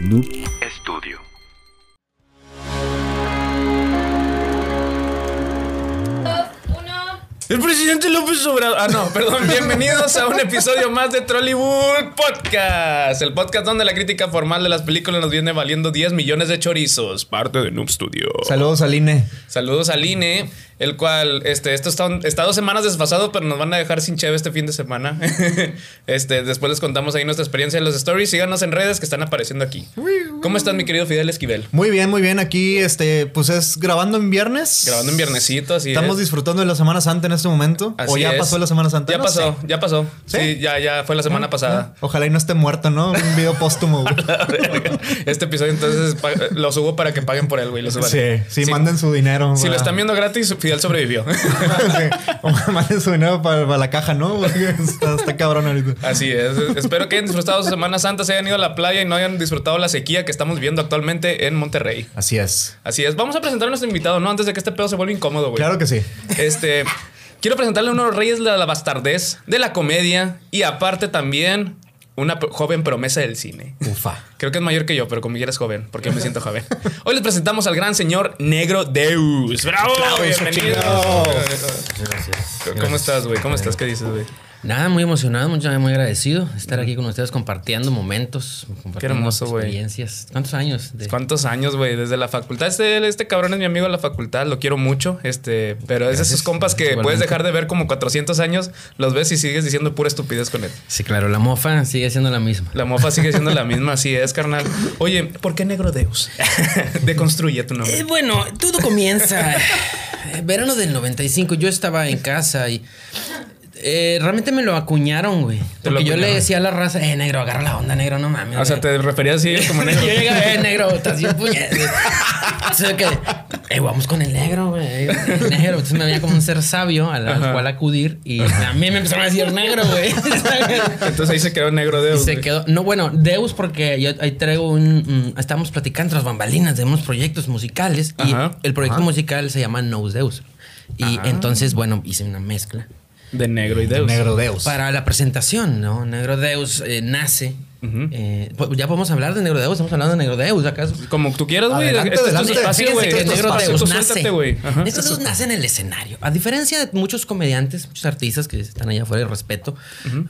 Noob El presidente López Obrador. Ah, no, perdón. Bienvenidos a un episodio más de Trollywood Podcast. El podcast donde la crítica formal de las películas nos viene valiendo 10 millones de chorizos. Parte de Noob Studio. Saludos al INE. Saludos al INE, el cual, este, esto está, está dos semanas desfasado, pero nos van a dejar sin cheve este fin de semana. este, después les contamos ahí nuestra experiencia en los stories. Síganos en redes que están apareciendo aquí. ¿Cómo estás, mi querido Fidel Esquivel? Muy bien, muy bien. Aquí, este, pues es grabando en viernes. Grabando en viernesito, así Estamos es. disfrutando de la Semana Santa en este momento. Así o ya es. pasó la Semana Santa. Ya No pasó, sé. ya pasó. ¿Sí? ¿Sí? ya, ya fue la semana pasada. Ojalá y no esté muerto, ¿no? Un video póstumo. güey. este episodio entonces lo subo para que paguen por él, güey. Lo sí, sí, manden su dinero. Si lo para- están viendo gratis, Fidel sobrevivió. O manden su dinero para, para la caja, ¿no? Porque está, está cabrón ahorita. Así es. Espero que hayan disfrutado su Semana Santa, se hayan ido a la playa y no hayan disfrutado la sequía que estamos viviendo actualmente en Monterrey. Así es. Así es. Vamos a presentar a nuestro invitado, ¿no? Antes de que este pedo se vuelva incómodo, güey. Claro que sí. Este. Quiero presentarle a uno de los reyes de la bastardez, de la comedia y aparte también una joven promesa del cine. Ufa. Creo que es mayor que yo, pero como quieras joven, porque me siento joven. Hoy les presentamos al gran señor Negro Deus. ¡Bravo! Bienvenido. ¿Cómo estás, güey? ¿Cómo estás? ¿Qué dices, güey? Nada, muy emocionado, muy, muy agradecido de estar aquí con ustedes compartiendo momentos, compartiendo hermoso, güey. experiencias. ¿Cuántos años? de- ¿Cuántos años, güey? Desde la facultad. Este, este cabrón es mi amigo de la facultad, lo quiero mucho. Este, pero es de esos Gracias, compas que igualmente. puedes dejar de ver como 400 años, los ves y sigues diciendo pura estupidez con él. Sí, claro, la mofa sigue siendo la misma. La mofa sigue siendo la misma, así es, carnal. Oye, ¿por qué Negro Deus? Deconstruye tu Eh, nombre. bueno, todo comienza. eh, verano del 95, yo estaba en casa y eh, realmente me lo acuñaron, güey. Porque yo le decía a la raza, eh, negro, agarra la onda, negro, no mames. O sea, güey". te referías así como yo negro. llegaba, eh, negro, estás bien puñet. O sea que, eh, vamos con el negro, güey. El negro. Entonces me veía como un ser sabio al, cual acudir y a mí me empezaron a decir negro, güey. Entonces ahí se quedó Negro Y Deus. se güey. quedó. No, bueno, Deus, porque yo ahí traigo un. mm, estamos platicando tras bambalinas de unos proyectos musicales. Y el proyecto musical se llama Knows Deus. Y entonces, bueno, hice una mezcla. De Negro y Deus. Negro Deus. Para la presentación, ¿no? Negro Deus eh, nace. Ujú. eh, pues ya podemos hablar de Negro Deus. Estamos hablando de Negro Deus, ¿acaso? Como tú quieras, güey. Adelante, Este es tu espacio, güey. Este Negro espacio, Deus nace. Negro Deus nace en el escenario. A diferencia de muchos comediantes, muchos artistas que están allá afuera y respeto.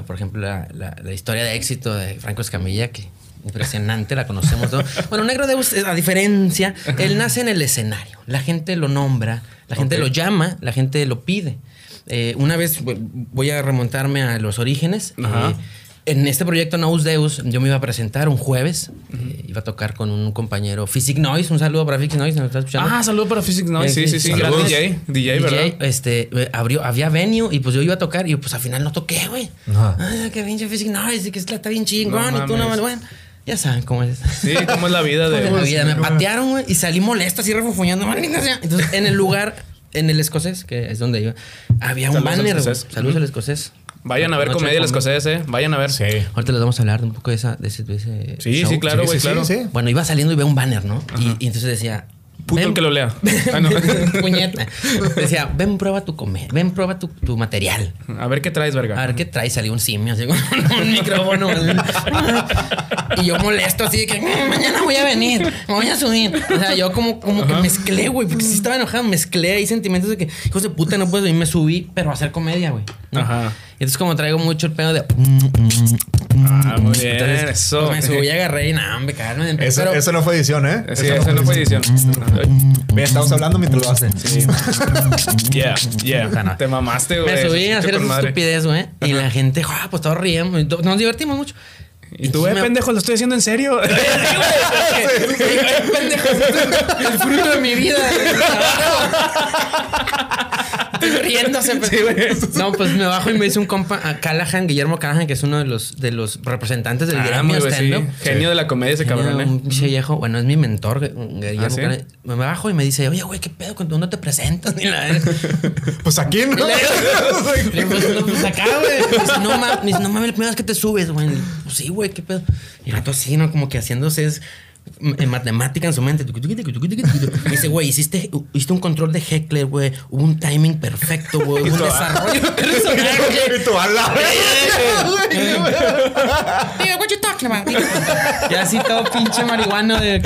Por ejemplo, la, la- la historia de éxito de Franco Escamilla, que impresionante, la conocemos todos. Bueno, Negro Deus, eh, a diferencia, él nace en el escenario. La gente lo nombra, la gente lo llama, la gente lo pide. Eh, una vez voy a remontarme a los orígenes. Ajá. Eh, en este proyecto Nous Deus, yo me iba a presentar un jueves. eh, iba a tocar con un compañero, Physic Noise. Un saludo para Physic Noise, ¿me estás escuchando? Ah, saludo para Physics Noise. Sí, Eh, sí, sí. Saludos. DJ. DJ, ¿verdad? este, abrió, había venue y pues yo iba a tocar y pues al final no toqué, güey. Ajá. Ah, que pinche Physic Noise y que está bien chingón No y tú no, bueno. Ya saben cómo es. Sí, cómo es la vida de. La vida. Me patearon, güey, y salí molesto, así refunfuñando. Entonces, en el lugar, en el escosés, que es donde iba, había un Saludos al banner. escocés. Saludos al escocés. Vayan a ver Noche comedia del escocés, eh. Vayan a ver. Sí. Ahorita les vamos a hablar de un poco de, esa, de ese, de ese Sí, show. sí, claro, Sí, güey, sí, claro. sí, sí. Bueno, iba saliendo y veo un banner, ¿no? Y, y entonces decía... Puto el que lo lea. Ah, no. Puñeta. Decía, ven, prueba tu comer, ven, prueba tu, tu material. A ver qué traes, verga. A ver qué trae, salió un simio así un micrófono. y yo molesto así de que "Mm, mañana voy a venir, me voy a subir. O sea, yo como, como que mezclé, güey, porque sí estaba enojado, mezclé ahí sentimientos de que, hijos de puta, no puedo y me subí, pero a hacer comedia, güey. ¿no? Ajá. Y entonces como traigo mucho el pedo de... Ah, muy bien. Entonces, Eso. pues, me subí y agarré y nada, me cagaron. Eso, pero, eso no fue edición, ¿eh? Sí, eso no fue edición. Bien, estamos hablando mientras lo hacen. Sí. Yeah, yeah. Ojalá. Te mamaste, güey. me subí a hacer esa madre. estupidez, güey. Y la gente, ah, pues todos ríamos. Nos divertimos mucho. Y tú, eh, me- pendejo, lo estoy haciendo en serio. Pendejo, el fruto de mi vida. Pues. no, pues me bajo y me dice un compa, a Callahan, Guillermo Callahan, que es uno de los, de los representantes del Ah, gremio sí. stand-up. Genio de la comedia ese Genio, cabrón, eh. Un viejo, bueno, es mi mentor, Guillermo ¿Ah, sí? Callahan. Me bajo y me dice, oye, güey, ¿qué pedo? ¿Dónde te presentas? Ni la. Pues aquí, ¿no? Le digo, pues, no, pues acá, güey. Me dice, no mames, me dice, no mames, la primera vez que te subes, güey. Pues sí, güey, qué pedo. Y el rato así, ¿no? Como que haciéndose es en matemática en su mente. Me dice, güey, hiciste, hiciste un control de heckler, güey. Hubo un timing perfecto, güey. Hubo un desarrollo. Digo, what you talking fucking about it. Y así todo pinche marihuano de.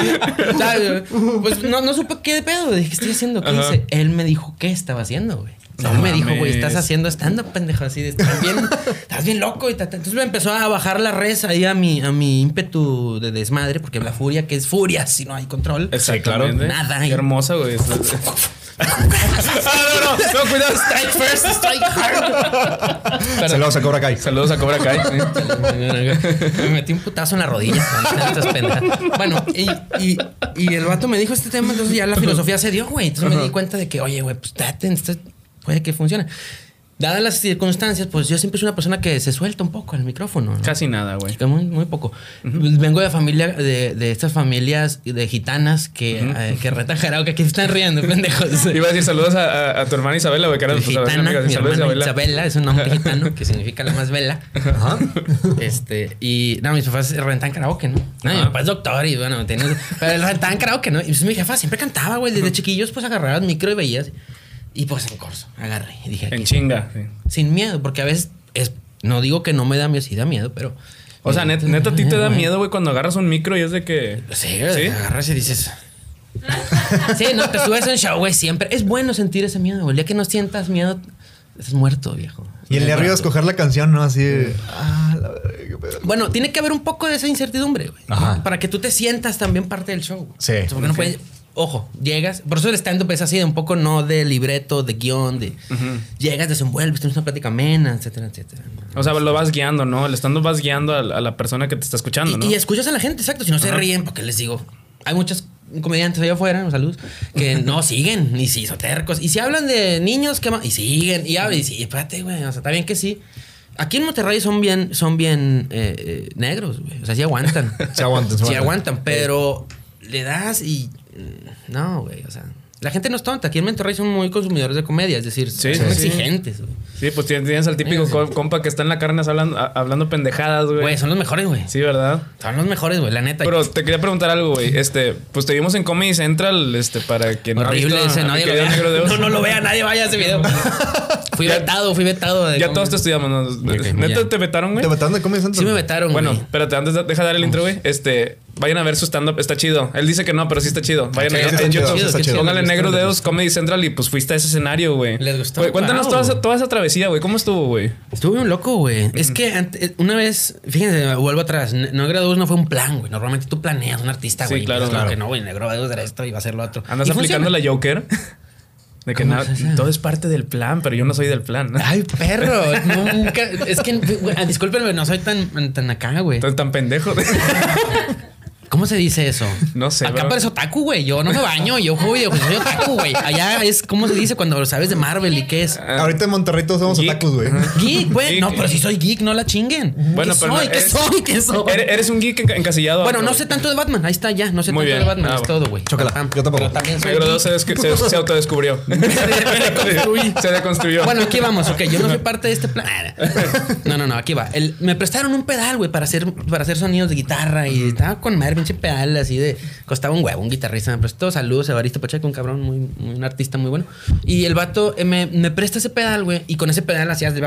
Pues no, no supe qué de pedo. Dije, ¿qué estoy haciendo? ¿Qué hice? Él me dijo qué estaba haciendo, güey. No él me dijo, güey, estás haciendo stand-up, pendejo. Así de, estás bien, estás bien loco. Y ta, ta. Entonces me empezó a bajar la res ahí a mi, a mi ímpetu de desmadre, porque la furia, que es furia si no hay control. Exactamente. Nada. Qué hermosa, güey. ah, no, no, no, cuidado. Strike first, strike hard. Saludos a Cobra Kai. Saludos a Cobra Kai. Me metí un putazo en la rodilla. Bueno, y, y, y el vato me dijo este tema, entonces ya la filosofía se dio, güey. Entonces me di cuenta de que, oye, güey, pues date, esto puede que funcione. Dadas las circunstancias, pues yo siempre soy una persona que se suelta un poco el micrófono. ¿no? Casi nada, güey. Que Muy, muy poco. Vengo de familia, de, de estas familias de gitanas que, eh, que retan karaoke. Aquí están riendo, pendejos. Iba a decir saludos a, a- a tu hermana Isabela, güey, que era pues, Gitana, mi Saludos, Isabela. Isabela es un nombre gitano que significa la más vela. Ajá. Este, y no, mis papás rentan karaoke, ¿no? No, mi papá es doctor y bueno, tenía- pero él rentaban karaoke, ¿no? Y pues mi jefa siempre cantaba, güey. Desde chiquillos, pues agarrabas micro y veías. Y pues en corso, agarré. Y dije, En chinga. sí. sin miedo, porque a veces es, no digo que no me da miedo, sí da miedo, pero. O sea, net- neta, a ti te da miedo, güey, cuando agarras un micro y es de que. Sí, güey, agarras y dices. sí, no, te subes en show, güey, siempre. Es bueno sentir ese miedo, güey. El día que no sientas miedo, estás muerto, viejo. Y el de arriba escoger la canción, ¿no? Así de, Ah, la verga, qué pedo. Bueno, tiene que haber un poco de esa incertidumbre, güey. Ajá. Para que tú te sientas también parte del show. Sí. O sea, porque no puedes- Ojo, llegas. Por eso el stand-up es así, de un poco no de libreto, de guion, de. Llegas, desenvuelves, tienes una plática amena, etcétera, etcétera. O sea, lo vas guiando, ¿no? El estando vas guiando a, a la persona que te está escuchando, Y, ¿no? y escuchas a la gente, exacto. Si no se ríen, porque les digo, hay muchos comediantes allá afuera, saludos, que no siguen, y sí, son tercos. Y si hablan de niños, ¿qué más? Y siguen, y hablan, y sí, espérate, güey, o sea, está bien que sí. Aquí en Monterrey son bien, son bien eh, eh, negros, güey. O sea, sí aguantan. Se aguantan, se Sí aguantan. aguantan, pero le das y... No, güey, o sea... La gente no es tonta. Aquí en Monterrey son muy consumidores de comedia. Es decir, Sí, son sí, exigentes, güey. Sí, pues tienes, al típico Sí, compa que está en la carne hablando, a- hablando pendejadas, güey. Güey, son los mejores, güey. Sí, ¿verdad? Son los mejores, güey, la neta. Pero te quería preguntar algo, güey. Este, pues te vimos en Comedy Central, este, para que Horrible ha visto ese, nadie lo vea. Negro de Oz. No, no lo vea, nadie vaya a ese video. fui Ya- vetado, fui vetado. de Ya todos te estudiamos, ¿no? ¿Neta ya. te vetaron, güey? ¿Te mataron de Comedy Central? Sí me vetaron, Bueno, güey. espérate, antes de, deja dar el intro, güey. Este, vayan a ver su stand-up, está chido. Él dice que no, pero sí está chido. Vayan Sí, a sí chido, YouTube, sí está chido. póngale Negro gusta, de les Oz Comedy Central y pues fuiste a ese escenario, güey. Les gustó. Güey, Cuéntanos Wow. toda, esa, toda esa travesía, güey. ¿Cómo estuvo, güey? Estuve un loco, güey. Es que ante- una vez, fíjense, vuelvo atrás. N- No graduó no fue un plan, güey. Normalmente tú planeas un artista, Sí, güey. claro, Pues, claro. que no, güey. Negro Deus era esto y va a ser lo otro. ¿Andas aplicando funciona. la Joker? De que ¿Cómo nada, todo es parte del plan, pero yo no soy del plan. Ay, perro. Nunca. Es que, güey, discúlpenme, no soy tan, tan acá, güey. Entonces, tan pendejo. ¿Cómo se dice eso? No sé, Acá bro. parece otaku, güey. Yo no me baño, yo juego videojuegos, soy otaku, güey. Allá es, ¿cómo se dice cuando sabes de Marvel y qué es? Ahorita en Monterrey todos somos Geek. otakus, güey. Geek, güey. No, pero si soy geek, no la chinguen. Bueno, ¿Qué pero soy? no, ¿Qué eres- soy? ¿Qué soy? Eres, eres un geek enca- encasillado. Bueno, bro. no sé tanto de Batman. Ahí está ya. No sé Muy tanto bien. de Batman. Ah, es todo, güey. Chócala. Pam. Yo tampoco. Pero también soy Negro geek. 2 se, se, se autodescubrió. deconstruí. se deconstruyó. Bueno, aquí vamos, ok. Yo no soy parte de este plan. No, no, no, aquí va. El- me prestaron un pedal, güey, para hacer, para hacer sonidos de guitarra y estaba con madre, pinche pedal así de. Costaba un huevo, un guitarrista me prestó. Saludos, Evaristo Pacheco, un cabrón, muy, un artista muy bueno. Y el vato eh, me, me presta ese pedal, güey, y con ese pedal hacías de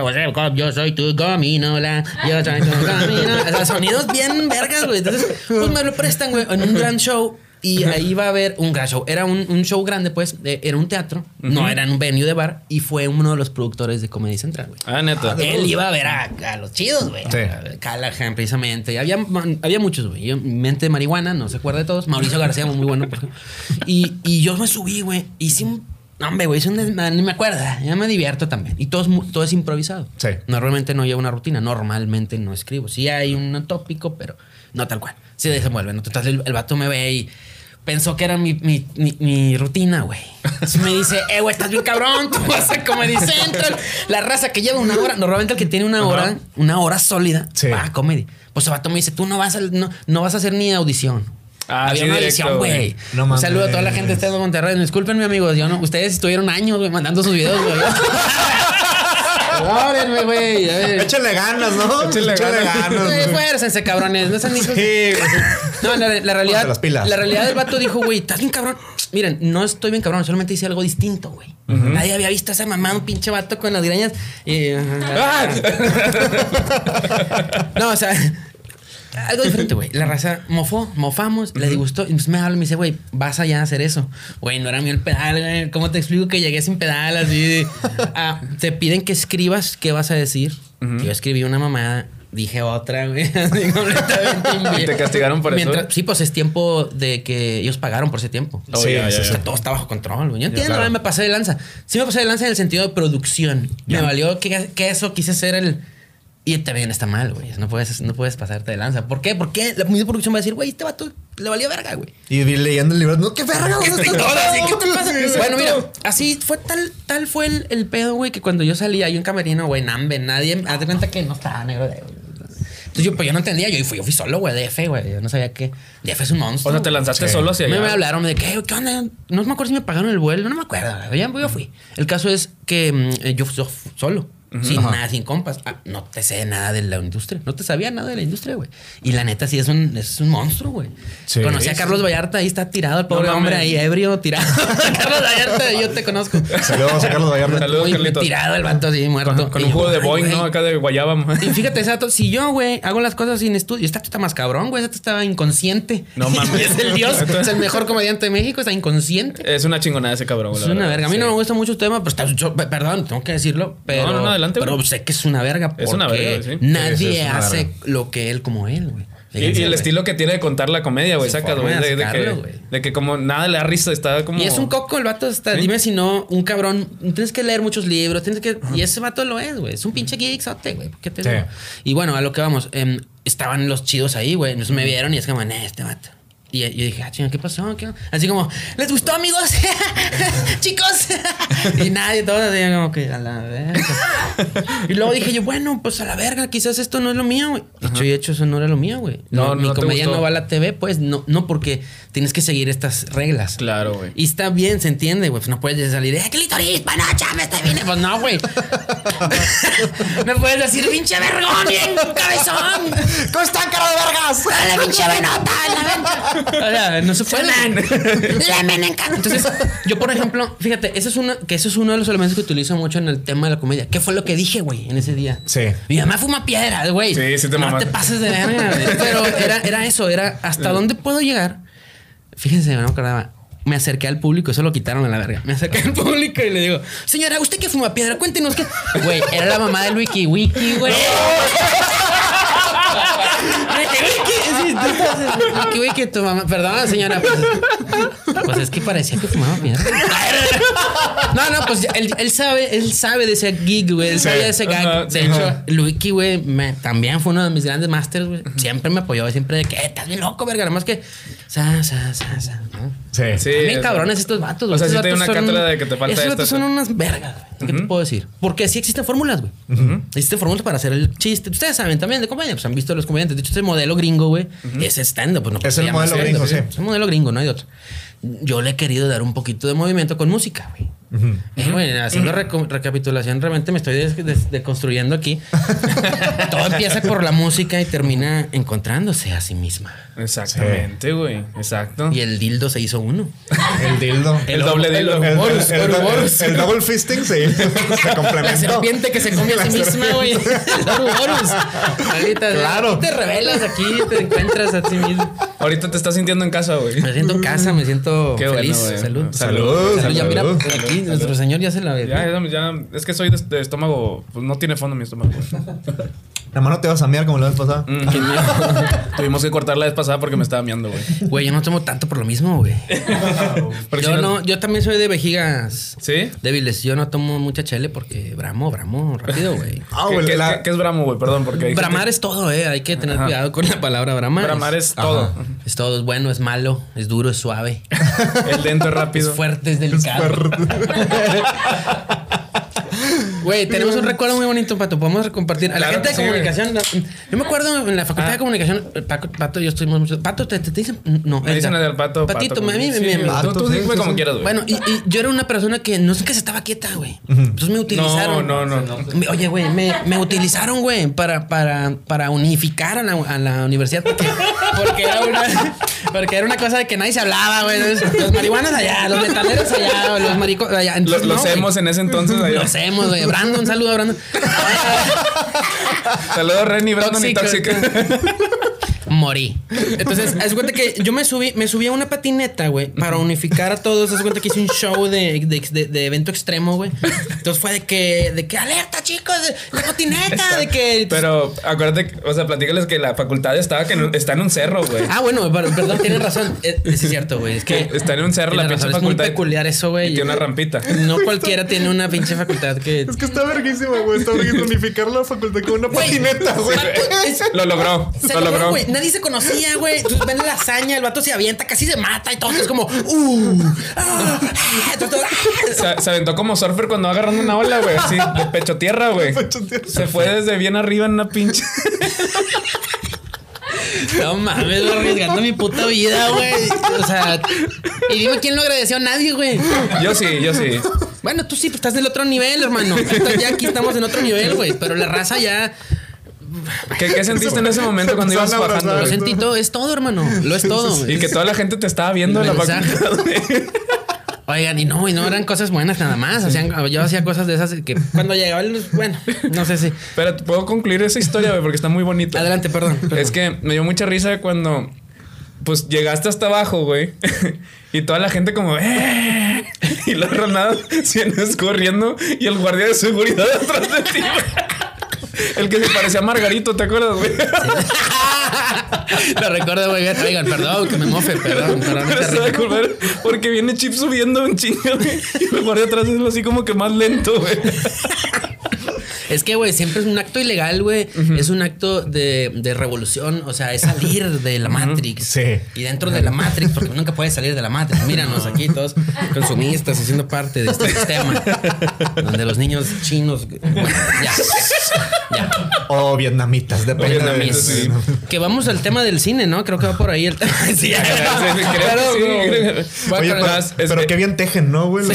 yo soy tu gominola, yo soy tu gominola. O sea, sonidos bien vergas, güey. Entonces, pues me lo prestan, güey, en un gran show. Y ahí va a haber un gran show. Era un, un show grande, pues. de- era un teatro. No era en un venue de bar. Y fue uno de los productores de Comedy Central, güey. Ah, neta. Él iba a ver a, a los chidos, güey. Sí. A Callahan, precisamente. Y había, había muchos, güey. Mente de marihuana, no se acuerda de todos. Mauricio García, muy bueno. por ejemplo. Y, y yo me subí, güey. Hice un... no, Hombre, güey, hice un ni me acuerdo. Ya me divierto también. Y todo es, todo es improvisado. Sí. Normalmente no llevo una rutina. Normalmente no escribo. Sí hay un tópico, pero no tal cual. Se desenvuelve. ¿no? Entonces el, el vato me ve y pensó que era mi, mi, mi, mi rutina, güey. Entonces me dice, eh, güey, estás bien cabrón, tú vas a Comedy Central. La raza que lleva una hora, normalmente el que tiene una hora, una hora sólida, Sí. va a comedy. Pues el vato me dice, tú no vas a, no, no vas a hacer ni audición. Ah, Había sí, una audición, güey. No Un saludo a toda la gente en Monterrey. Disculpenme, amigos. Yo no, ustedes estuvieron años, güey, mandando sus videos, güey. Perdónenme, güey. A ver. Échale ganas, ¿no? Échale ganas. Güey, güey. Fuércense, cabrones. No sean hijos. Sí, güey. No, la, la realidad. Ponte las pilas. La realidad del vato dijo, güey, estás bien cabrón. Miren, no estoy bien cabrón, solamente hice algo distinto, güey. Nadie había visto a esa mamá, un pinche vato con las greñas. Y, Ah. no, o sea. Algo diferente, güey. La raza mofó, mofamos, le disgustó. Y me habla y me dice, güey, vas allá a hacer eso. Güey, no era mío el pedal, güey. ¿Cómo te explico que llegué sin pedal? Así Ah, te piden que escribas qué vas a decir. Yo escribí una mamada. Dije otra, güey. Así completamente ¿Y te castigaron por eso? Sí, pues es tiempo de que ellos pagaron por ese tiempo. Oh, Sí, todo está bajo control, güey. Yo entiendo, claro. me pasé de lanza. Sí me pasé de lanza en el sentido de producción. Me valió que, que eso quise ser el... Y también está mal, güey. No puedes, no puedes pasarte de lanza. ¿Por qué? Porque la misma producción va a decir, güey, este vato le valió verga, güey. Y vi leyendo el libro. No, qué verga. ¿Qué ¿dónde te-? ¿qué te pasa? Bueno, mira, así fue tal, tal fue el, el pedo, güey, que cuando yo salí hay un camerino, güey, Nambe, nadie, haz de cuenta que no estaba negro de Entonces yo, pues yo no entendía, yo fui, yo fui solo, güey, DF, güey. Yo no sabía que DF es un monstruo. O sea, te lanzaste Sí. solo hacia Me, allá. me hablaron de que, ¿qué onda? No me acuerdo si me pagaron el vuelo, no me acuerdo. Ya yo fui. El caso es que mm, eh, yo fui Sin Ajá. nada, sin compas. Ah, no te sé nada de la industria. No te sabía nada de la industria, güey. Y la neta sí es un, es un monstruo, güey. Sí. Conocí a Carlos Vallarta, ahí está tirado el pobre No hombre ahí ebrio, tirado. Carlos Vallarta, yo te conozco. Saludos a Carlos Vallarta. Saludos, Carlitos. tirado el vato así, muerto. Con, un jugo de Boeing, güey. ¿no? Acá de guayaba. Y fíjate, Sato, si yo, güey, hago las cosas sin estudio, este está más cabrón, güey, este estaba inconsciente. No mames. es el dios, es el mejor comediante de México, está inconsciente. Es una chingonada ese cabrón. Es la una verga. A mí no me gusta mucho el tema, pero está, yo- perdón, tengo que decirlo. Pero, No, no, no, adelante, Pero güey. sé que es una verga. Es una porque verga, sí. Nadie sí, hace verga. lo que él como él, güey. Y, el güey. estilo que tiene de contar la comedia, güey. Saca, güey. de De, que, de que como nada le da risa, está como. Y es un coco el vato. Está, Sí. Dime si no, un cabrón. Tienes que leer muchos libros. Tienes que. Y ese vato lo es, güey. Es un pinche geeksote, güey. ¿Por qué te Sí. digo? Y bueno, a lo que vamos. em, estaban los chidos ahí, güey. Entonces me vieron y es como, "Nah, este vato. Y yo dije, ah, chinga, ¿qué pasó? ¿Qué? Así como, ¿les gustó, amigos? Chicos. y nadie, todos así como que a la verga. y luego dije yo, bueno, pues a la verga, quizás esto no es lo mío, güey. Dicho y hecho, eso no era lo mío, güey. No, No, mi no comedia no va a la TV, pues no, no porque tienes que seguir estas reglas. Claro, güey. Y está bien, se entiende, güey. Pues no puedes salir, ¡eh, clitoris, panocha, me estoy bien! Pues no, güey. me puedes decir, pinche vergón, bien cabezón. ¿Cómo están, cara de vergas? Dale, pinche venota, la venta. O sea, no se puede. Entonces, yo, por ejemplo, fíjate, eso es uno, que eso es uno de los elementos que utilizo mucho en el tema de la comedia. ¿Qué fue lo que dije, güey, en ese día? Sí. Mi mamá fuma piedras, güey. Sí, sí te No te pases de verga. Pero era, era eso, era hasta dónde puedo llegar. Fíjense, no me acordaba. Me acerqué al público, eso lo quitaron a la verga. Me acerqué al público y le digo, señora, ¿usted qué fuma piedra? Cuéntenos qué. Güey, era la mamá del Wiki Wiki, güey. Wiki Wiki. Tú estás- Wiki Wiki, tu mamá. Perdón, señora. Pues, pues es que parecía que fumaba piedra. No, no, pues él, él sabe, él sabe de ese gig, güey. Él Sí. sabe de ese gag. Ajá, de hecho, Luiki, güey, me- también fue uno de mis grandes masters, güey. Siempre me apoyó, siempre de que "Eh, estás bien loco, verga. Nada más que. Sa, sa, sa, sa. ¿no? Sí. Sí. Bien es- cabrones estos vatos, güey. O sea, Estos sí te una son- cátedra de que te falta Estos esto, vatos son unas vergas, güey. ¿Qué te puedo decir? Porque sí existen fórmulas, güey. Existen fórmulas para hacer el chiste. Ustedes saben también de comedia, pues han visto los comediantes. De hecho, ese modelo gringo, güey, es stand-up. Pues no Es el modelo gringo, sí. Es el modelo gringo, no hay otro. Yo le he querido dar un poquito de movimiento con música, güey. Eh, güey, haciendo recapitulación, realmente me estoy deconstruyendo aquí. Todo empieza por la música y termina encontrándose a sí misma. Exactamente, güey. Exacto. Y el dildo se hizo uno. El dildo. El doble dildo. El, el- el- double fisting sí. Se La serpiente que se come a sí misma, güey. Ahorita, Claro. aquí te revelas aquí, te encuentras a ti mismo. Ahorita te estás sintiendo en casa, güey. Me siento en casa, me siento Qué bueno, feliz. salud. Salud, Salud. Ya mira, salud. Nuestro señor ya se la ve. Ya, ya, ya, es que soy de, de estómago, pues no tiene fondo mi estómago. La mano te vas a miar como la vez pasada. Mm. Tuvimos que cortar la vez pasada porque me estaba miando, güey. Güey, yo no tomo tanto por lo mismo, güey. Yo si no, yo también soy de vejigas ¿Sí? débiles. Yo no tomo mucha chele porque bramo, bramo, rápido, güey. Ah, ¿Qué, güey, qué- la- qué- qué es bramo, güey? Perdón, porque hay Bramar es todo, eh. Hay que tener Ajá. cuidado con la palabra bramar. Bramar es todo. Ajá. Es todo, es bueno, es malo, es duro, es suave, El dentro es rápido. es fuerte, es delicado. Güey, tenemos un recuerdo muy bonito, Pato. Podemos compartir. A la Claro gente de sí, güey. comunicación. Yo me acuerdo en la facultad Ah. de comunicación, Paco, Pato y yo estuvimos mucho. Pato, ¿te, te, te dicen? No, Me dicen Edgar. el pato. Patito, pato, a mí me- sí, me- tú- Pato, Tú sí, dime como quieras, güey. Bueno, y, y yo era una persona que no sé qué se estaba quieta, güey. Entonces me utilizaron. no, no, no. Me- Oye, güey, me, me utilizaron, güey, para, para, para unificar a la, a la universidad. Porque, porque era una, porque era una cosa de que nadie se hablaba, güey. Los marihuanos allá, los metaleros allá, los maricos allá. Entonces, Los no, hemos en ese entonces. allá. Lo hacemos, güey. Brandon, un saludo a Brandon. Saludos, Renny, Brandon y Tóxico. Morí. Entonces, haz cuenta que yo me subí, me subí a una patineta, güey, para unificar a todos. Haz cuenta que hice un show de, de, de- de evento extremo, güey. Entonces fue de que, de que alerta, chicos, de la patineta, de que. Pero acuérdate, que- o sea, platícales que la facultad estaba que en- está en un cerro, güey. Ah, bueno, pero- perdón, tienes razón. Eh, sí, es cierto, güey. Es que. Está en un cerro la pinche razón, Es muy facultad. peculiar eso, güey. y tiene una rampita. No cualquiera tiene una pinche facultad que. Es que está verguísima, güey. Está verguísima unificar la facultad con una patineta, güey. es- Lo logró, Se lo logró, logró. güey. Nadie se conocía, güey. Entonces ven la hazaña, el vato se avienta, casi se mata y todo. Es como, uh, ah, ah, ah. Se, se aventó como surfer cuando va agarrando una ola, güey. Así, de pecho tierra, güey. Se fue desde bien arriba en una pinche. No mames, güey, arriesgando mi puta vida, güey. O sea, y dime quién lo agradeció a nadie, güey. Yo sí, yo sí. Bueno, tú sí, pues estás del otro nivel, hermano. Entonces, ya aquí estamos en otro nivel, güey. Pero la raza ya ¿Qué, qué sentiste en ese momento cuando ibas bajando? lo sentí todo, es todo, hermano. Lo es todo. Y que toda la gente te estaba viendo en la facultad. Oigan, y no, y no eran cosas buenas nada más. Hacían, yo hacía cosas de esas que cuando llegaba el. Bueno, no sé si. Pero puedo concluir esa historia, güey, porque está muy bonita. Adelante, perdón. perdón. Es que me dio mucha risa cuando pues llegaste hasta abajo, güey. Y toda la gente como ¡Eh! y la Ronaldo vienes corriendo y el guardia de seguridad atrás de ti. El que se parecía a Margarito, ¿te acuerdas, güey? Lo recuerdo, güey. Oigan, perdón, que me mofe, perdón. perdón Pero acordar porque viene Chip subiendo un chingo, güey. Y el guardia atrás es así como que más lento, güey. Es que, güey, siempre es un acto ilegal, güey. Es un acto de, de revolución. O sea, es salir de la Matrix. Sí. Y dentro de la Matrix, porque nunca puedes salir de la Matrix. Míranos aquí todos consumistas haciendo parte de este sistema. Donde los niños chinos. Bueno, ya. Ya. O vietnamitas, depende. de- vietnamitas, sí. Que vamos al tema del cine, ¿no? Creo que va por ahí el tema. Sí, ya. Sí, sí, creo Claro, sí, creo Oye, pero, pero qué bien tejen, ¿no, güey?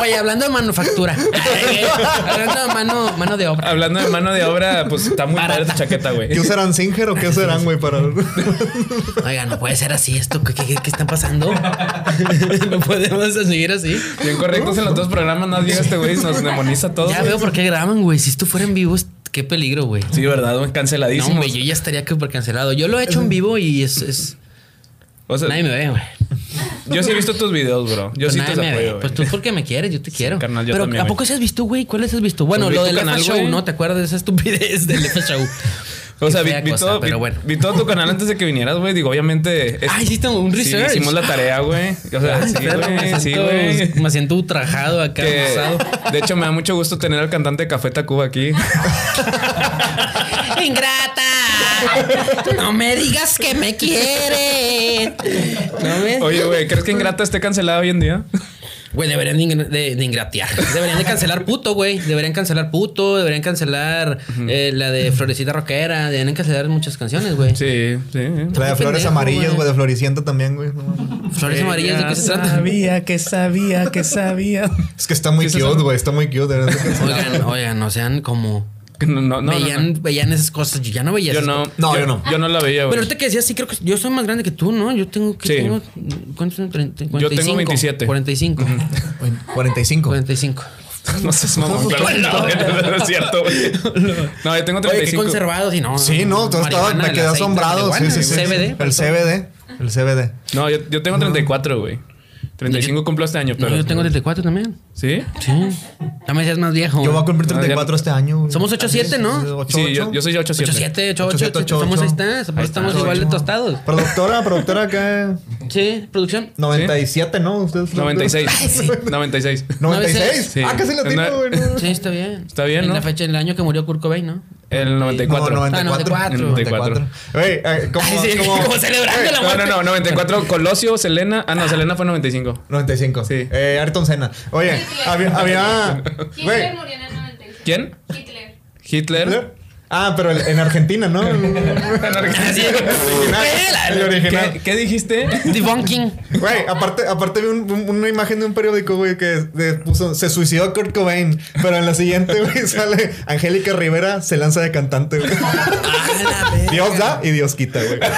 Oye, hablando de manufactura. hablando de mano, mano de obra. Hablando de mano de obra, pues está muy padre tu chaqueta, güey. ¿Qué usarán Singer o qué usarán, güey, para. Oiga, no puede ser así esto. ¿Qué, qué, qué- qué está pasando? no podemos seguir así. Bien correctos en los dos programas, no llega este güey nos demoniza todo. Ya veo por qué graban, güey. Si esto fuera en vivo, qué peligro, güey. Sí, verdad, güey, No, canceladísimo. güey, yo ya estaría súper cancelado. Yo lo he hecho en vivo y es. es- o sea, Nadie me ve, güey. Yo sí he visto tus videos, bro. Yo Pues sí te ve. apoyo. Pues tú porque me quieres, yo te quiero. carnal, yo Pero también, ¿a poco sí has visto, güey? ¿Cuáles has visto? Bueno, Pues lo del canal, Show. ¿no? ¿Te acuerdas de esa estupidez del F Show? O sea, vi, fea vi cosa, todo, pero vi- bueno. vi todo tu canal antes de que vinieras, güey. Digo, obviamente. es- Ah, hiciste un sí, research. hicimos la tarea, güey. O sea, Ay, sí, güey. Sí, güey. Me siento ultrajado acá. Que, de hecho, me da mucho gusto tener al cantante de Café Tacuba aquí. ¡Ingrata! No me digas que me quieren. ¿No me? Oye, güey, ¿crees que Ingrata esté cancelada hoy en día? Güey, deberían de, ingr- de- de ingratear. Deberían de cancelar puto, güey. Deberían cancelar puto. Deberían cancelar eh, la de Florecita Rockera. Deberían cancelar muchas canciones, güey. Sí, sí. La de flores pendejo, amarillas, güey. de Floricienta también, güey. Flores amarillas, ¿de qué se trata? Sabía que sabía que sabía. Es que está muy ¿Qué es cute, güey. Está muy cute. Oigan, oigan, no sean como. No, no, no. veían, no, veían esas cosas. Yo ya no veía Yo esas no, cosas. No, yo no. Yo no la veía, güey. Pero ahorita que decías, sí, creo que yo soy más grande que tú, ¿no? Yo tengo. ¿qué Sí. tengo? ¿Cuántos son? 30, Yo tengo 27. 45. 45. 45. No sé, mamón. claro, no, no, es cierto, güey. No, yo tengo Oye, qué 35. conservados y no. Sí, no, todo estaba, me el quedé asombrado. Sí, sí, sí. CBD. El CBD. El CBD. No, yo, yo tengo 34, güey. 35 cumplo este año, No, pero. yo tengo 34 también. ¿Sí? Sí. Ya me decías más viejo. Yo voy a cumplir No, 34 este año. güey. Somos 8-7, ¿no? Ocho, Sí, ocho. yo, yo soy 87. 8-7, 8-8. 8-7, Estamos ahí está. Estamos igual de tostados. Productora, productora acá. Sí, producción. 97, ¿no? Ustedes. 96. 96. 96. Sí. Ah, casi lo tengo, güey. no. Sí, está bien. Está bien, En ¿no? la fecha, en el año que murió Kurt Cobain, ¿no? El 94. No, Ah, 94. 94. Güey, eh, como, Ay, sí, como- como celebrando la No, muerte. no, no, 94. Colosio, Selena. Ah, no, Selena fue 95. 95. Sí. Eh, Ayrton Senna. Oye, había. había Hitler murió en el 96. ¿Quién? Hitler. Hitler. Ah, pero en Argentina, ¿no? El Así, original. El original. ¿Qué, qué dijiste? Debunking. Güey, aparte, aparte vi un- un- una imagen de un periódico, güey, que de- puso, se suicidó Kurt Cobain. Pero en la siguiente, güey, sale Angélica Rivera, se lanza de cantante, güey. Ah. Dios da y Dios quita, güey.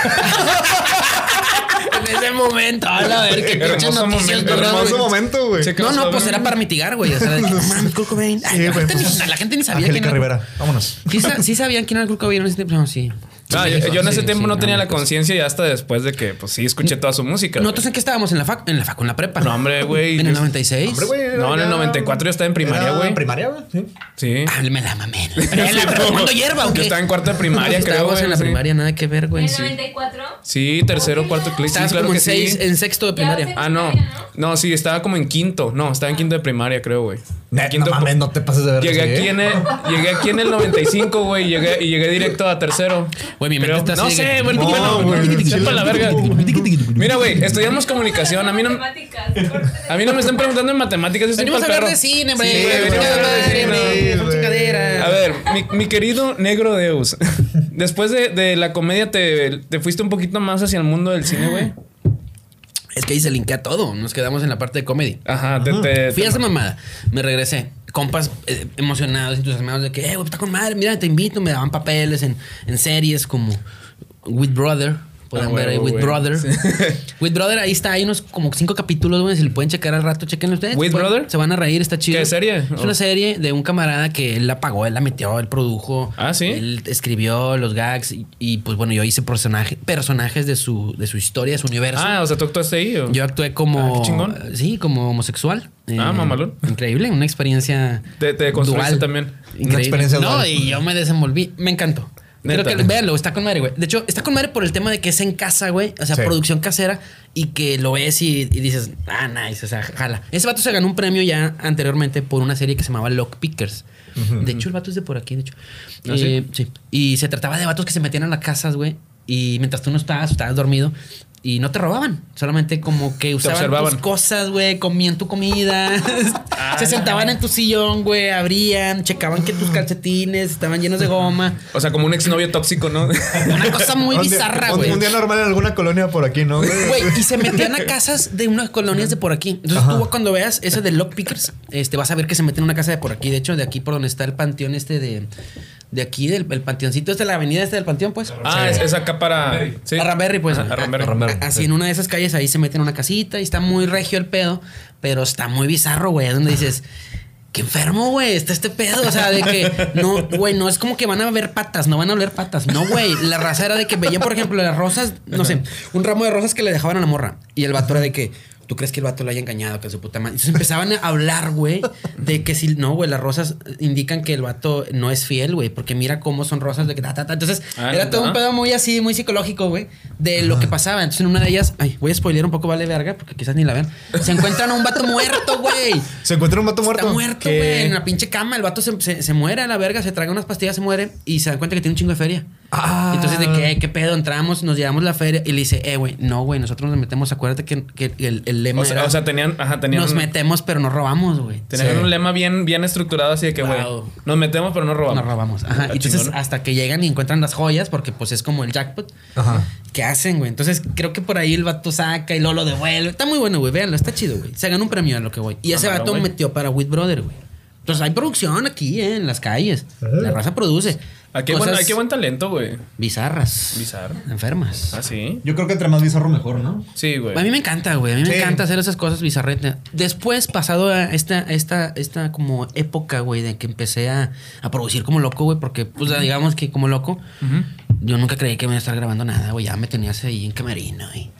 En ese momento, a la ver, qué Hermoso noticias, momento, momento, güey. No, no, pues era para mitigar, güey. O sea, de que no mames, Kurt Cobain. Ay, Sí, la, güey, gente pues, ni, la gente ni sabía quién Angélica era. Rivera, vámonos. ¿Sí, sa- sí sabían quién era Kurt Cobain en ese tiempo? No, sí. Ah, yo, en ese sí, tiempo sí, no tenía la pues. conciencia y hasta después de que, pues sí, escuché toda su música. ¿Nosotros en qué estábamos? ¿En la fac? En la fac, en la prepa. No, hombre, güey. ¿En el 96? Hombre, güey, era No, en el ya- 94 yo estaba en primaria, era güey. En primaria, güey. Sí. Sí. Ah, me la mamé. ¿En la prepa tomando hierba o Yo estaba en cuarto de primaria, creo, Estábamos güey, en la sí. primaria, nada que ver, güey. ¿En Sí. 94? Sí, tercero, cuarto clase. Sí, Estabas claro como que en, seis, sí. en sexto de primaria. Ah, no. No, sí, estaba como en quinto. No, estaba en quinto de primaria, creo, güey. Quinto no mames, no te pases de ver. Llegué aquí, en el, llegué aquí en el 95, güey, y llegué, y llegué directo a tercero. Güey, mi mente está No sé, que- bueno, No, bueno, güey, sepa sí. la verga. Mira, güey, estudiamos comunicación. A mí no, a mí no me están preguntando en matemáticas. yo estoy Venimos a hablar de cine. Sí, Venimos a hablar de cine, güey. A ver, mi, mi querido negro Deus, después de, de la comedia te, te fuiste un poquito más hacia el mundo del cine, güey. Es que ahí se linkea todo. Nos quedamos en la parte de comedy. Ajá, te, te- Fui a esa mamada. Me regresé. Compas eh, emocionados, entusiasmados de que, eh, güey, está con madre. Mira, te invito. Me daban papeles en, en series como With Brother. Pueden Ah, ver ahí With. Brother. Sí. With Brother, ahí está. Hay unos como cinco capítulos, güey. Si le pueden checar al rato, chequenlo ustedes. With Pueden- Brother? Se van a reír, está chido. ¿Qué serie? Es Oh. una serie de un camarada que él la pagó, él la metió, él produjo. Ah, ¿sí? Él escribió los gags y, y, pues bueno, yo hice personaje, personajes de su, de su historia, de su universo. Ah, o sea, tú actuaste ahí. ¿o? Yo actué como. Ah, qué chingón. Sí, como homosexual. Eh, Ah, mamalón. Increíble, una experiencia. Te- te construiste dual. también. Increíble. experiencia No, dual. y yo me desenvolví. Me encantó. Neta. Creo que véanlo, está con madre, güey. De hecho, está con madre por el tema de que es en casa, güey. O sea, Sí. producción casera y que lo ves y, y dices, ah, nice, o sea, jala. Ese vato se ganó un premio ya anteriormente por una serie que se llamaba Lock Pickers. De hecho, el vato es de por aquí, de hecho. ¿Ah, Eh, sí? Y se trataba de vatos que se metían a las casas, güey. Y mientras tú no estabas, estabas dormido. Y no te robaban, solamente como que usaban tus cosas, güey, comían tu comida, Ah, se sentaban en tu sillón, güey, abrían, checaban que tus calcetines estaban llenos de goma. O sea, como un exnovio tóxico, ¿no? Una cosa muy Un bizarra, un- güey. Un día normal en alguna colonia por aquí, ¿no? güey? Güey, y se metían a casas de unas colonias de por aquí. Entonces Ajá. tú cuando veas ese de Lockpickers, este, vas a ver que se meten en una casa de por aquí. De hecho, de aquí por donde está el panteón este de... De aquí, del el panteoncito este, la avenida este del panteón, pues. Ah, es, es acá para. Sí. A Ramberry, pues. Ajá, a Ramberry. Ramberry. Así sí. en una de esas calles ahí se meten en una casita y está muy regio el pedo, pero está muy bizarro, güey. Es donde dices, qué enfermo, güey, está este pedo. O sea, de que no, güey, no es como que van a ver patas, no van a oler patas. No, güey. La raza era de que veían, por ejemplo, las rosas, no sé, un ramo de rosas que le dejaban a la morra. Y el vato era de que. ¿Tú crees que el vato lo haya engañado? Que su puta madre. Entonces empezaban a hablar, güey, de que si no, güey, las rosas indican que el vato no es fiel, güey, porque mira cómo son rosas de que ta, ta, ta. Entonces Ah, era todo un pedo muy así, muy psicológico, güey, de lo que pasaba. Entonces en una de ellas, ay, voy a spoilear un poco, vale verga, porque quizás ni la vean. Se encuentran a un vato muerto, güey. Se encuentra un vato muerto. Está muerto, güey, en la pinche cama. El vato se, se- se muere a la verga, se traga unas pastillas, se muere y se dan cuenta que tiene un chingo de feria. Ah. Entonces, ¿de qué? ¿Qué pedo? Entramos, nos llevamos la feria y le dice, eh, güey, no, güey, nosotros nos metemos. Acuérdate que, que el, el lema O sea, era, o sea, tenían. Ajá, tenían. nos metemos, pero no robamos, güey. Tenían Sí. un lema bien, bien estructurado así de que, güey, Wow. nos metemos, pero no robamos. Nos robamos. Ajá. Y entonces, chingón. hasta que llegan y encuentran las joyas, porque pues es como el jackpot. Ajá. ¿Qué hacen, güey? Entonces, creo que por ahí el vato saca y luego lo devuelve. Está muy bueno, güey. Véanlo, está chido, güey. Se ganó un premio a lo que voy. Y ese Ah, vato güey. metió para With Brother, güey. Entonces, hay producción aquí, eh, en las calles. La raza produce. Aquí hay buen, Cosas aquí hay buen talento, güey. Bizarras. Bizarro. Enfermas. Ah, sí. Yo creo que entre más bizarro mejor, ¿no? Sí, güey. A mí me encanta, güey. A mí me encanta hacer esas cosas bizarretas. Después, pasado a esta, esta, esta como época, güey, de que empecé a, a producir como loco, güey, porque, pues, digamos que como loco, yo nunca creí que me iba a estar grabando nada, güey. Ya me tenías ahí en camerino y.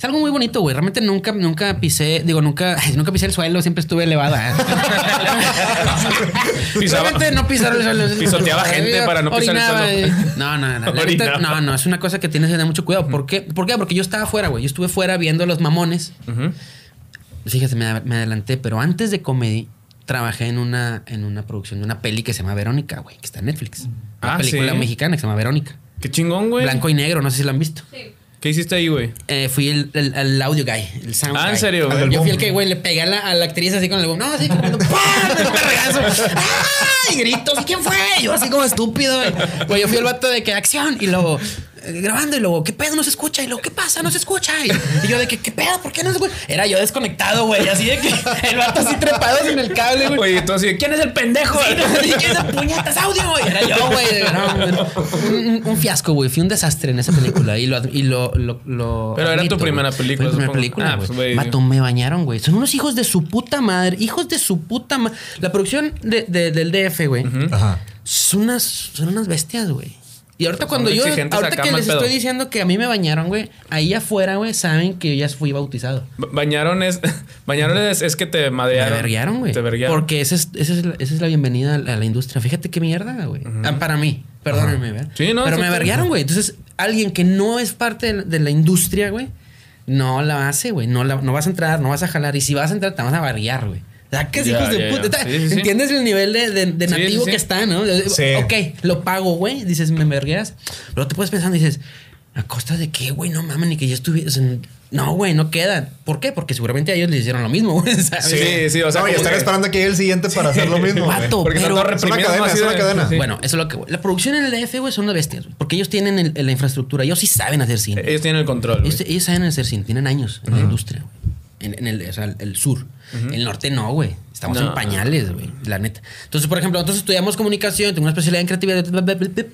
Es algo muy bonito, güey. Realmente nunca, nunca pisé, digo, nunca, nunca pisé el suelo, siempre estuve elevada. Pisaba- Realmente no pisar el suelo. Pisoteaba gente para no pisar el suelo. eh. No, no, no. neta, no, no. Es una cosa que tienes que tener mucho cuidado. ¿Por qué? ¿Por qué? Porque yo estaba fuera, güey. Yo estuve fuera viendo los mamones. Ujú. Fíjate, me, me adelanté, pero antes de comedy trabajé en una, en una producción de una peli que se llama Verónica, güey, que está en Netflix. Una Ah, película ¿sí? mexicana que se llama Verónica. Qué chingón, güey. Blanco y negro, no sé si la han visto. Sí. ¿Qué hiciste ahí, güey? Eh, fui el, el- el audio guy, el sound Ah, ¿en guy. serio? Yo fui el que, güey, le pegué a la, a la actriz así con el boom. No, así como, ¡pam! El perregazo. ¡Ah! Y gritos. ¿Y quién fue? Yo así como estúpido, güey. Güey, yo fui el vato de que acción. Y luego, grabando. Y luego, ¿qué pedo? No se escucha. Y luego, ¿qué pasa? No se escucha. Y, y yo de que, ¿qué pedo? ¿Por qué no se escucha? Era yo desconectado, güey. Así de que el vato así trepado en el cable, güey. Oye, tú así, ¿quién es el pendejo? Sí, no, dije, "Esa puñetas audio, güey. Era yo, güey. No, un, fiasco, güey. Fui un desastre en esa película. Y lo, y lo, lo, lo Pero era tu primera película, Fue mi primera película, Ah, pues, güey. Vato, me bañaron, güey. Son unos hijos de su puta madre. Hijos de su puta madre. La producción de- de- del DF, güey. Ajá. Son unas, son unas bestias, güey. Y ahorita cuando yo, ahorita que les pedo. estoy diciendo que a mí me bañaron, güey, ahí afuera, güey, saben que yo ya fui bautizado. Ba- Bañaron es. Bañaron es, es que te madrearon. verguearon, güey. Te verguearon. Porque esa es, esa, es la, esa es la bienvenida a la, industria. Fíjate qué mierda, güey. Ah, para mí. Perdónenme, ¿verdad? Sí, no, Pero sí, me verguearon, güey. Entonces, alguien que no es parte de la, de la industria, güey, no la hace, güey. No, la- no vas a entrar, no vas a jalar. Y si vas a entrar, te vas a barriar, güey. ¿Sabes Ya, hijos de ya, puta? ya. Sí, sí, sí. ¿Entiendes el nivel de, de- de Sí, sí, nativo sí. que está, no? Sí. Ok, lo pago, güey. Dices, me vergueas. Pero te puedes pensar y dices, ¿a costa de qué, güey? No mames, ni que yo estuviera. o sea, no, güey, no queda. ¿Por qué? Porque seguramente a ellos les hicieron lo mismo, güey. Sí, sí, o sea. no, y que- esperando a que llegue el siguiente para hacer lo mismo. Vato, Porque están pero- Es una cadena, una de- cadena. sí. Bueno, eso es lo que voy. La producción en el DF, güey, son unas bestias, güey. Porque ellos tienen el- la infraestructura. Ellos sí saben hacer cine. Ellos tienen el control. Ellos, ellos saben hacer cine. Tienen años en la industria, güey. En, en el, o sea, el sur. El norte no, güey. Estamos No. en pañales, güey. La neta. Entonces, por ejemplo, nosotros estudiamos comunicación, tengo una especialidad en creatividad,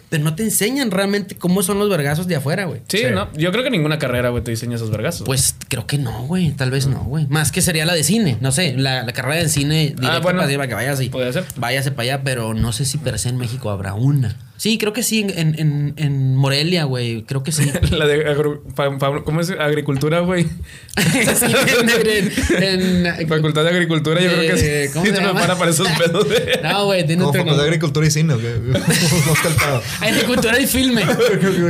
pero no te enseñan realmente cómo son los vergazos de afuera, güey. Sí, no. Yo creo que ninguna carrera, güey, te diseña esos vergazos. Pues creo que no, güey. Tal vez no, güey. Más que sería la de cine. No sé, la, la carrera de cine directa Ah, bueno. para que vayas y Podría ser. váyase para allá, pero no sé si per se en México habrá una. Sí, creo que sí, en, en, en Morelia, güey. Creo que sí. La de agro- fa- fa- ¿Cómo es? Agricultura, güey. Sí, en- en- en- Facultad de Agricultura, yo creo que sí. ¿cómo Sí se para para esos pedos de. No, güey, tiene Como otro facultad de agricultura y cine, güey. No está el pedo. Agricultura y filme.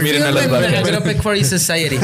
Miren a las Filme vacas. Agropecuary Society.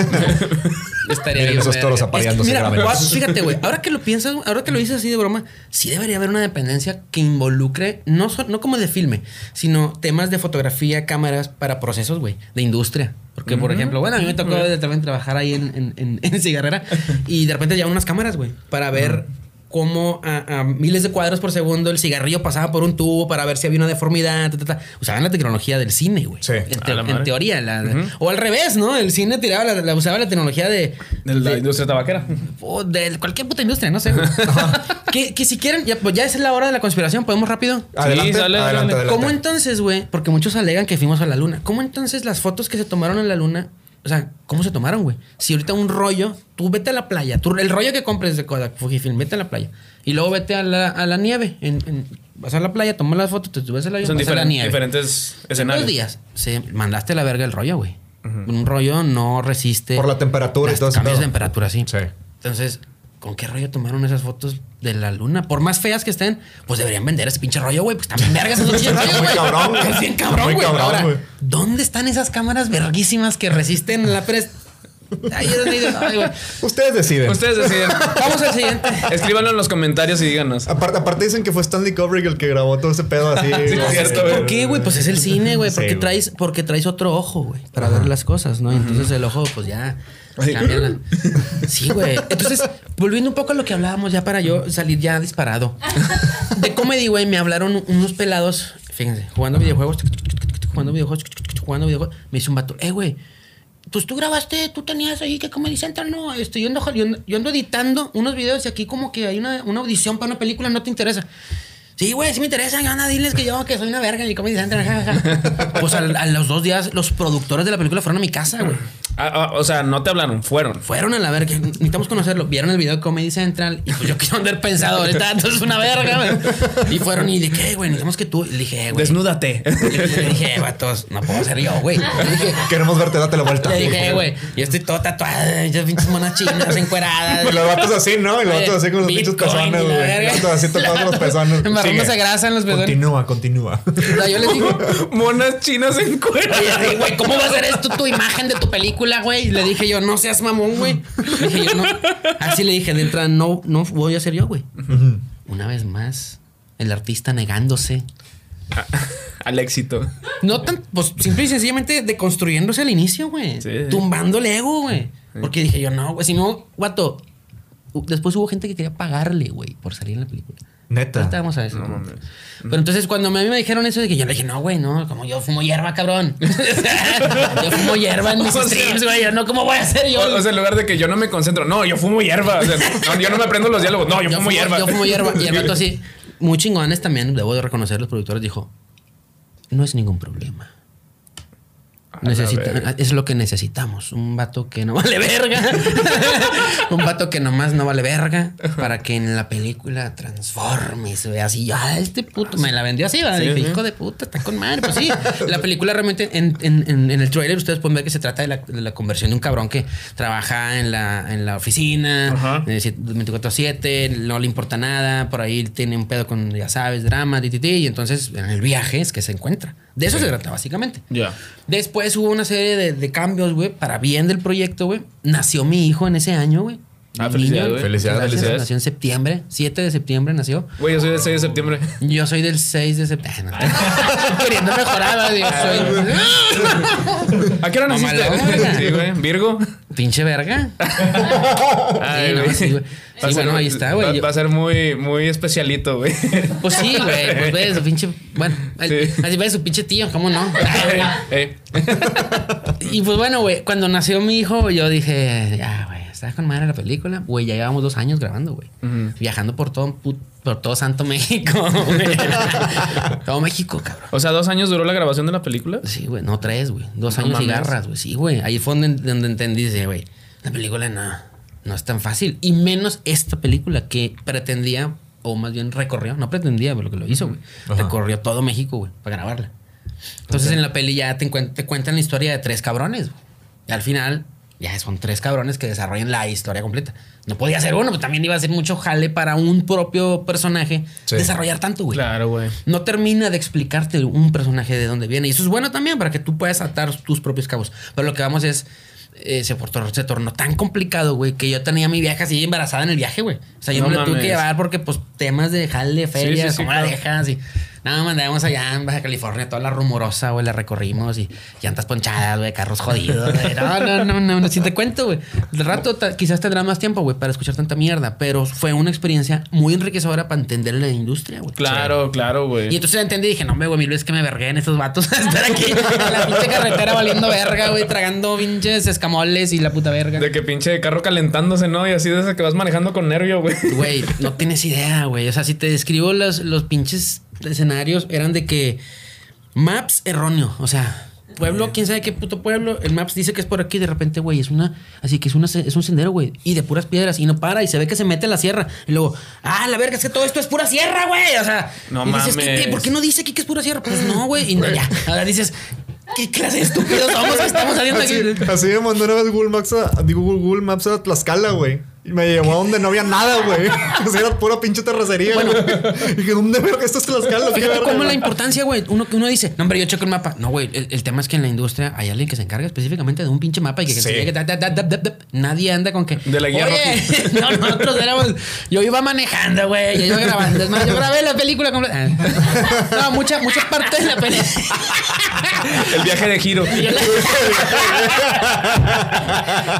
Estaría Miren bien esos toros Es que, apareándose Mira, fíjate, güey. Ahora que lo piensas, ahora que lo dices así de broma, sí debería haber una dependencia que involucre, no, so- no como de filme, sino temas de fotografía, cámaras para procesos, güey, de industria. Porque, por ejemplo, bueno, a mí me tocó de- también trabajar ahí en, en, en, en cigarrera y de repente llevaban unas cámaras, güey, para ver cómo a, a miles de cuadros por segundo el cigarrillo pasaba por un tubo para ver si había una deformidad. ta, ta, ta. Usaban la tecnología del cine, güey. Sí. En, te- A la en madre. teoría. la- O al revés, ¿no? El cine tiraba la, la- usaba la tecnología de, De la de- industria tabaquera. o de cualquier puta industria, no sé. que, que si quieren, ya, pues ya es la hora de la conspiración, podemos rápido. Adelante, sale, adelante, sale. adelante. ¿Cómo entonces, güey? Porque muchos alegan que fuimos a la luna. ¿Cómo entonces las fotos que se tomaron en la luna, o sea, cómo se tomaron, güey? Si ahorita un rollo, tú vete a la playa, tú, el rollo que compres de Kodak, Fujifilm, vete a la playa. Y luego vete a la, a la nieve. En, en- vas a la playa, tomas las fotos, te subes a la, Son vas a la nieve. diferentes En escenarios. dos días se mandaste a la verga el rollo, güey. Un rollo no resiste. Por la temperatura y las todo ese cambios de temperatura, sí. Sí. Entonces, ¿con qué rollo tomaron esas fotos de la luna? Por más feas que estén, pues deberían vender ese pinche rollo, güey. Pues también vergas esos pinches rollos, Muy güey. cabrón, güey. Es bien cabrón, Muy güey. cabrón, Ahora, güey. ¿dónde están esas cámaras verguísimas que resisten la pres... Ay, ay, güey. Ustedes deciden. Ustedes deciden. Vamos al siguiente. Escríbanlo en los comentarios y díganos. Aparte, aparte dicen que fue Stanley Kubrick el que grabó todo ese pedo así. Sí, güey. ¿Por qué, güey? Pues es el cine, güey. Sí, Porque güey. traes, porque traes otro ojo, güey, para ver las cosas, ¿no? Y Entonces el ojo, pues ya. La- Sí, güey. Entonces, volviendo un poco a lo que hablábamos, ya para yo salir ya disparado. De comedy, güey, me hablaron unos pelados, fíjense, jugando videojuegos, jugando videojuegos, jugando videojuegos. Me dice un vato, eh, güey. Pues tú grabaste, tú tenías ahí que Comedy Central, no, este, yo, ando, yo, ando, editando unos videos y aquí como que hay una, una audición para una película, no te interesa. Sí, güey, sí me interesa. Yo anda, diles que yo que soy una verga y Comedy Central. ja, ja, ja. Pues a, los dos días, los productores de la película fueron a mi casa, güey. Ah, ah, o sea, no te hablaron, fueron. Fueron a la verga. Necesitamos conocerlo. Vieron el video de Comedy Central y pues yo quiero haber pensado, ahorita entonces es una verga, güey. Y fueron y qué, güey, necesitamos que tú. Y le dije, güey. Desnúdate. Le dije, vatos, no puedo ser yo, güey. Le dije, Queremos verte, date la vuelta. le dije, "Eh, güey, yo estoy todo tatuado, yo pinches monas chinas encueradas. Y los vatos así, ¿no? Y los vatos así con los pinches pezones, güey. Los vatos así tocando los pezones. Embarrándose Sigue. grasa en los pezones. Continúa, continúa. O sea, yo les digo, Monas chinas en cuero. Oye, sí, güey, ¿cómo va a ser esto tu imagen de tu película, güey? Y Le dije yo, no seas mamón, güey. Le dije yo, no. Así le dije de entrada, no, no voy a ser yo, güey. Una vez más, el artista negándose. Al éxito. No tan, pues simple y sencillamente deconstruyéndose al inicio, güey. Sí. Tumbando el ego, güey. Porque dije yo, no, güey, si no, guato. Después hubo gente que quería pagarle, güey, por salir en la película. Neta. Ahorita vamos a eso. No mames. Pero entonces cuando a mí me dijeron eso, de que yo le dije, no, güey, no, como yo fumo hierba, cabrón. yo fumo hierba en mis O sea- streams, güey. Yo no, ¿cómo voy a hacer yo? O, o sea, en lugar de que yo no me concentro, no, yo fumo hierba. O sea, no, yo no me aprendo los diálogos, no, yo, fumo, hierba. Yo fumo hierba. Y el vato así, muy chingones también, debo de reconocer, los productores dijo, no es ningún problema. Necesita- es lo que necesitamos. Un vato que no vale verga. un vato que nomás no vale verga. Para que en la película transforme y se vea así. Ah, este puto me la vendió así. ¿verdad? Sí, Dije, sí. hijo de puta, está con madre. Pues sí, la película realmente en, en- en- en el trailer ustedes pueden ver que se trata de la, de la conversión de un cabrón que trabaja en la, en la oficina, Ajá. eh, siete- 24-7, no le importa nada. Por ahí tiene un pedo con, ya sabes, drama, y entonces en el viaje es que se encuentra. De eso se trata, básicamente. Ya. Después hubo una serie de, de cambios, güey, para bien del proyecto, güey. Nació mi hijo en ese año, güey. Ah, felicidades, niño, güey. Felicidades. gracias, Felicidades. Nació en septiembre, 7 de septiembre nació. Güey, yo soy del 6 de septiembre. Yo soy del 6 de septiembre. Queriendo mejorar. Yo soy. ¿A qué hora naciste? Sí, güey. Virgo. Pinche verga. Ay, Sí, no, güey. sí, güey. Sí, ser- bueno, ahí está, güey. Va, va a ser muy, muy especialito, güey. Pues sí, güey. Pues ves, su pinche. Bueno, Sí. así ves su pinche tío, ¿cómo no? Eh, Y pues bueno, güey, cuando nació mi hijo, yo dije, ya, está con madre la película. Güey, ya llevamos dos años grabando, güey. Viajando por todo, por todo Santo México, güey. todo México, cabrón. O sea, dos años duró la grabación de la película. Sí, güey, no tres, güey. Dos No años y mames. garras, güey. Sí, güey. Ahí fue donde, donde entendí, güey, la película no, no es tan fácil. Y menos esta película que pretendía, o más bien recorrió, no pretendía, pero lo que lo hizo, güey. Recorrió todo México, güey, para grabarla. Entonces en la peli ya te cuentan la historia de tres cabrones, güey. Y al final, ya son tres cabrones que desarrollan la historia completa. No podía ser uno, pues también iba a ser mucho jale para un propio personaje Sí. desarrollar tanto, güey Claro, güey. no termina de explicarte un personaje de dónde viene. Y eso es bueno también para que tú puedas atar tus propios cabos. Pero lo que vamos es. eh, se, portó- se tornó tan complicado, güey, que yo tenía a mi vieja así embarazada en el viaje, güey. O sea, yo No me la tuve que llevar porque, pues, temas de jale, ferias, sí, sí, cómo la claro. dejas y. Nada, mandamos allá en Baja California, toda la rumorosa, güey, la recorrimos y llantas ponchadas, güey, carros jodidos. güey. No, no, no, no, no, si te cuento, güey. De rato quizás tendrás más tiempo, güey, para escuchar tanta mierda, pero fue una experiencia muy enriquecedora para entender la industria, güey. Claro, claro, Y güey. entonces entendí y dije, no, me güey, mil veces que me vergué en estos vatos. Estar aquí en la pinche carretera valiendo verga, güey, tragando pinches escamoles y la puta verga. De que pinche carro calentándose, ¿no? Y así de ese que vas manejando con nervio, güey. Güey, no tienes idea, güey. O sea, si te describo los, los pinches escenarios, eran de que maps erróneo. O sea, pueblo, quién sabe qué puto pueblo. El maps dice que es por aquí, de repente, güey, es una. Así que es, una, es un sendero, güey. Y de puras piedras. Y no para. Y se ve que se mete a la sierra. Y luego, ah, la verga, es que todo esto es pura sierra, güey. O sea, No y dices, ¿qué, mames. qué? ¿por qué no dice aquí que es pura sierra? Pues no, güey. Y no, ya. Ahora dices, ¿qué clase de estúpidos somos que estamos haciendo Así, aquí? así me mandó una vez Google Maps a, digo, Google Maps a Tlaxcala, güey. Y me llevó a donde no había nada, güey. O sea, era pura pinche terracería. Bueno. Y dije, ¿dónde veo que esto es Tlaxcala? ¿Qué Fíjate cómo la importancia, güey. Uno, uno dice, no, hombre, yo checo el mapa. No, güey, el, el tema es que en la industria hay alguien que se encarga específicamente de un pinche mapa y que, que Sí. se llegue, da, da, da, da, da, da. Nadie anda con que. De la guía Oye, no, nosotros éramos. Yo iba manejando, güey. Yo iba grabando. Es más, yo grabé la película completa. No, mucha, mucha parte de la película. El viaje de giro. La-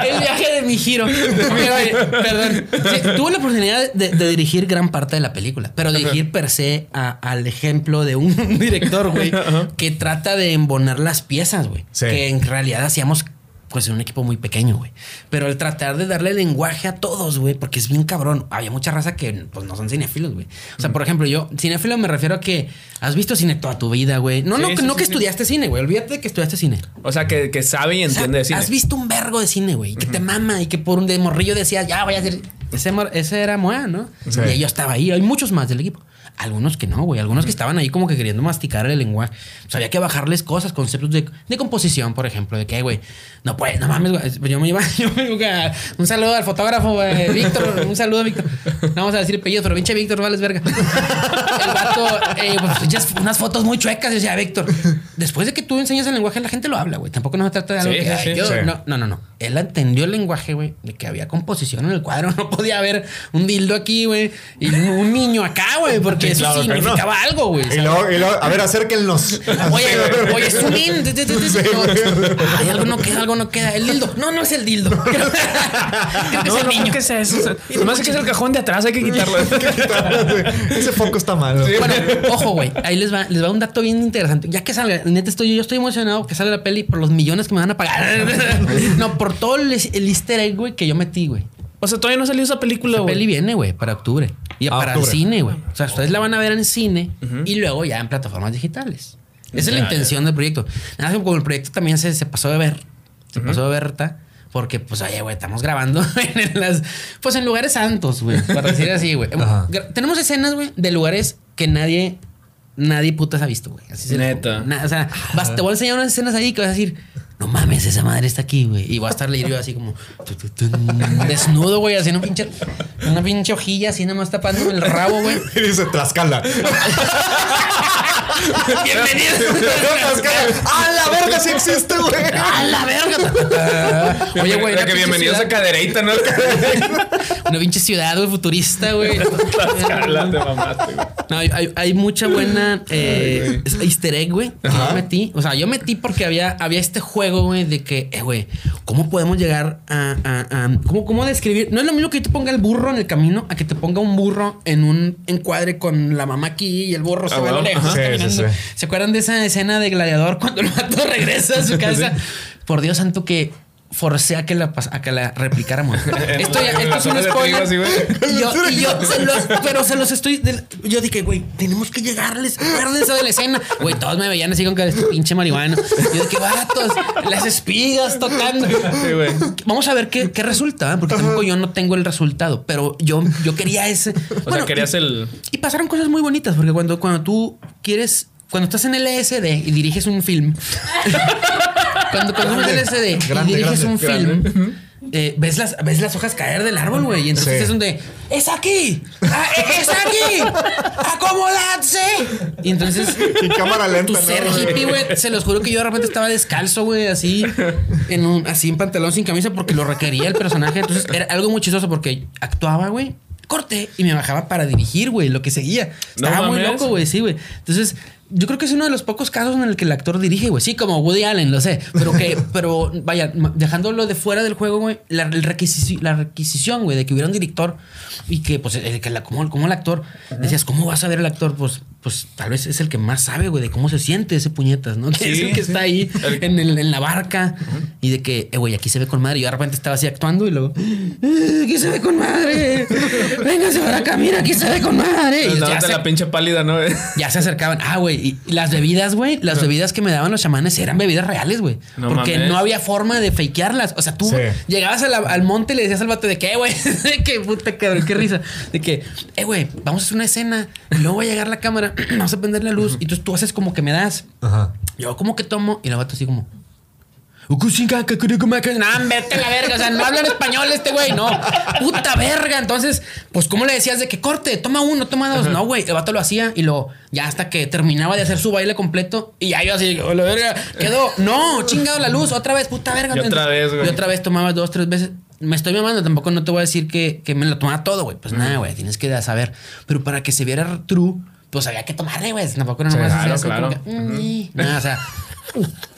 El viaje de mi giro. Pero, oye, perdón. Sí, tuve la oportunidad de, de dirigir gran parte de la película, pero dirigir per se a- al ejemplo de un director, güey, que trata de embonar las piezas, güey. Sí. Que en realidad hacíamos pues en un equipo muy pequeño, güey. Pero el tratar de darle lenguaje a todos, güey, porque es bien cabrón. Había mucha raza que pues no son cinéfilos, güey. O sea, por ejemplo, yo, cinéfilo me refiero a que has visto cine toda tu vida, güey. No, Sí, no, sí, no sí, que estudiaste cine, güey. Olvídate de que estudiaste cine. O sea, que, que sabe y O sea, entiende de cine. Has visto un vergo de cine, güey, que te mama y que por un de morrillo decías, ya voy a hacer. Ese, ese era Moa, ¿no? Y yo estaba ahí. Hay muchos más del equipo. Algunos que no, güey. Algunos que estaban ahí como que queriendo masticar el lenguaje. O sea, había que bajarles cosas, conceptos de, de composición, por ejemplo. De que, güey, no puedes, no mames, güey. Yo me iba, yo me iba a- Un saludo al fotógrafo, güey. Víctor, un saludo a Víctor. No vamos a decir apellido, pero pinche Víctor, vales verga. El vato, eh, pues, ya es- unas fotos muy chuecas. Decía, Víctor, después de que tú enseñas el lenguaje, la gente lo habla, güey. Tampoco no se trata de algo Sí, que, sí, yo- no, no, no, no. Él entendió el lenguaje, güey, de que había composición en el cuadro. No podía haber un dildo aquí, güey, y un- niño acá, güey, porque eso claro no. significaba algo, güey. Y ¿sabes? luego, y luego, a ver, acérquennos. Oye, oye, in. No, güey. Ay, algo no queda, algo no queda. El dildo. No, no es el dildo. Creo que es No, el no, niño. ¿qué es eso? Que es el cajón de atrás, hay que quitarlo. Ese foco está mal. Bueno, ojo, güey. Ahí les va, les va un dato bien interesante. Ya que salga, neta, estoy, yo estoy emocionado que salga la peli por los millones que me van a pagar. no, por todo el, el easter egg, güey, que yo metí, güey. O sea, todavía no salió esa película, La güey. peli viene, güey, para octubre. Y Ah, para octubre. el cine, güey. O sea, ustedes la van a ver en cine y luego ya en plataformas digitales. Esa es la intención del proyecto. Nada más que como el proyecto también se, se pasó de ver, se pasó de verta. Porque, pues, oye, güey, estamos grabando en las... Pues en lugares santos, güey. Para decir así, güey. Ajá. Gra- Tenemos escenas, güey, de lugares que nadie... Nadie putas ha visto, güey. Así se Neta. pongo. Na- o sea, vas- te voy a enseñar unas escenas ahí que vas a decir... No mames, esa madre está aquí, güey. Y voy a estar leyendo yo así como... tu, tu, tun, desnudo, güey. Haciendo un pinche... Una pinche hojilla así nada más tapándome el rabo, güey. Y dice Tlaxcala. Bienvenido. ¡Ah, la verga! Sí existe, güey. ¡A la verga! Oye, güey. Que bienvenidos a ciudad- Cadereita, ¿no? Una pinche ciudad, güey, futurista, güey. Tlaxcala, te mamaste, güey. No, hay, hay- mucha buena eh, easter egg, güey. que yo metí. O sea, yo metí porque había, había este juego, güey, de que, eh, güey, ¿cómo podemos llegar a. a- a- ¿cómo, ¿Cómo describir? No es lo mismo que yo te ponga el burro en el camino a que te ponga un burro en un encuadre con la mamá aquí y el burro se Ah, ve a lo lejos Sí, sí, caminando. sí. ¿Se acuerdan de esa escena de Gladiador cuando el vato regresa a su casa? Por Dios santo que forcé a que la, pas- a que la replicáramos. Esto, ya, esto es un spoiler. así. Y yo, y yo se los, pero se los estoy. del- Yo dije, güey, tenemos que llegarles. Acuérdense de la escena. Güey, todos me veían así con que este pinche marihuana. Yo dije, vatos, las espigas tocando. Sí, güey. Vamos a ver qué, qué resulta, ¿eh? porque tampoco yo no tengo el resultado, pero yo, yo quería ese. O sea, querías y, el. y pasaron cosas muy bonitas, porque cuando, cuando tú quieres. Cuando estás en LSD y diriges un film. cuando en LSD Grande, y diriges grande, un film. eh, ves, las, ves las hojas caer del árbol, güey. Y entonces Sí. es donde. ¡Es aquí! ¡Ah, ¡Es aquí! ¡Acomodarse! Y entonces. Y cámara lenta. Tu ¿no, ser güey? hippie, güey. Se los juro que yo de repente estaba descalzo, güey, así en un, así en pantalón sin camisa porque lo requería el personaje. Entonces era algo muy chistoso porque actuaba, güey. Corte y me bajaba para dirigir, güey, lo que seguía. No Estaba muy loco, güey, sí, güey. Entonces, yo creo que es uno de los pocos casos en el que el actor dirige, güey. Sí, como Woody Allen, lo sé. Pero que, pero vaya, dejándolo de fuera del juego, güey, la, requisici- la requisición, güey, de que hubiera un director y que, pues, el, que la, como, como el actor, decías, ¿cómo vas a ver el actor? Pues, pues tal vez es el que más sabe, güey, de cómo se siente ese puñetas, ¿no? Que es el que está ahí en, el- en la barca y de que, eh, güey, aquí se ve con madre. Y yo de repente estaba así actuando y luego, "Eh, aquí se ve con madre. Véngase para acá, mira, aquí se ve con madre. Y ya se, la pinche pálida, ¿no? ya se acercaban. Ah, güey. Y las bebidas, güey, las bebidas que me daban los chamanes eran bebidas reales, güey. No porque mames. no había forma de fakearlas. O sea, tú Sí. llegabas la- al monte y le decías al vato de que, "Eh, güey, que puta cabrón, qué risa. De que, eh, güey, vamos a hacer una escena y luego va a llegar la cámara, vamos a prender la luz. Y entonces tú haces como que me das. Ajá. Yo como que tomo y el vato así como. Nah, vete a la verga. O sea, no hablan español este güey, no. Puta verga. Entonces, pues, ¿cómo le decías de que corte? Toma uno, toma dos. No, güey. El vato lo hacía y lo. Ya hasta que terminaba de hacer su baile completo. Y ya yo así, "Oh, la verga. Quedó. No, chingado la luz. Otra vez, puta verga. Y otra vez, güey. Y otra vez tomaba dos, tres veces. Me estoy mamando, tampoco no te voy a decir que, que me lo tomaba todo, güey. Pues nada, güey, tienes que saber. Pero para que se viera true, pues había que tomarle, güey. Tampoco no Sí, claro, claro. que, "Mm", nada, o sea,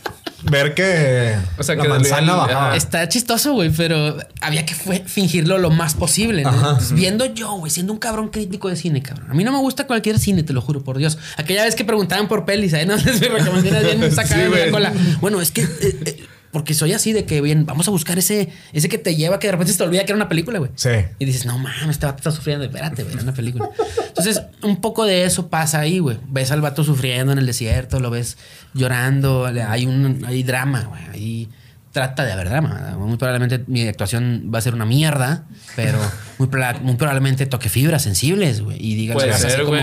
Ver que O sea, la que manzana bajaba. Está chistoso, güey, pero había que fue- fingirlo lo más posible, ¿no? Entonces, viendo yo, güey, siendo un cabrón crítico de cine, cabrón. A mí no me gusta cualquier cine, te lo juro, por Dios. Aquella vez que preguntaban por pelis, ¿eh? No les recomendaciones bien sacadas Sí, de la cola. Bueno, es que... eh, eh, porque soy así de que, bien, vamos a buscar ese, ese que te lleva que de repente se te olvida que era una película, güey. Sí. Y dices, no mames, este vato está sufriendo. Espérate, güey, era una película. Entonces, un poco de eso pasa ahí, güey. Ves al vato sufriendo en el desierto, lo ves llorando, hay un hay drama, güey. Ahí trata de haber drama. Muy probablemente mi actuación va a ser una mierda, pero muy, muy probablemente toque fibras sensibles, güey. Y diga Puede ser, como.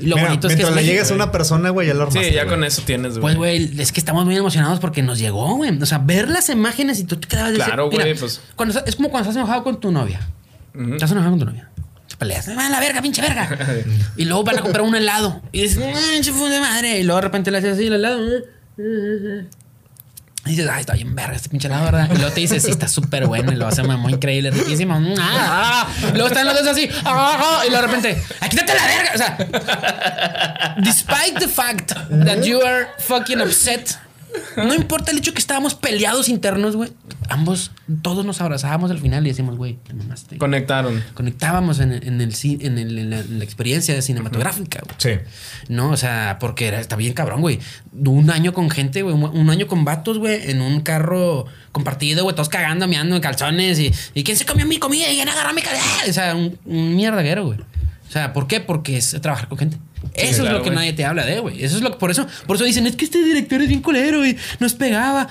Y lo Mira, bonito es que mientras le llegues a güey. una persona, güey, ya lo armaste. Sí, ya güey. con eso tienes, Pues, güey. güey, es que estamos muy emocionados porque nos llegó, güey. O sea, ver las imágenes y tú te quedabas de Claro, decir, güey, pues. cuando es como cuando estás enojado con tu novia. Estás enojado con tu novia. Te peleas. ¡Ah, la verga, pinche verga! y luego van a comprar un helado. Y dices, ¡pinche fue de madre! Y luego de repente le haces así el helado. Y dices, ¡ay, está bien verga este pinche helado, ¿verdad? Y luego te dices, sí, está súper bueno. Y lo hace muy increíble, riquísimo. ¡Ah! ah! Y luego están los dos así. ¡ah! ah! Y luego de repente, ¡ay, quítate la verga! O sea, despite the fact that you are fucking upset, no importa el hecho que estábamos peleados internos, güey. Ambos, todos nos abrazábamos al final y decimos, güey, te mamaste. Conectaron. Conectábamos en, en el, en, el- en la, en la experiencia cinematográfica, güey. Sí. No, o sea, porque era, está bien cabrón, güey. Un año con gente, güey. Un, año con vatos, güey. En un carro compartido, güey. Todos cagando, meando en calzones. Y, y quién se comió mi comida y quién agarró mi comida. O sea, un, un mierdaguero, güey. O sea, ¿por qué? Porque es trabajar con gente. Eso es lo que nadie te habla de, güey. Eso es lo que, por eso, por eso dicen, es que este director es bien culero y nos pegaba.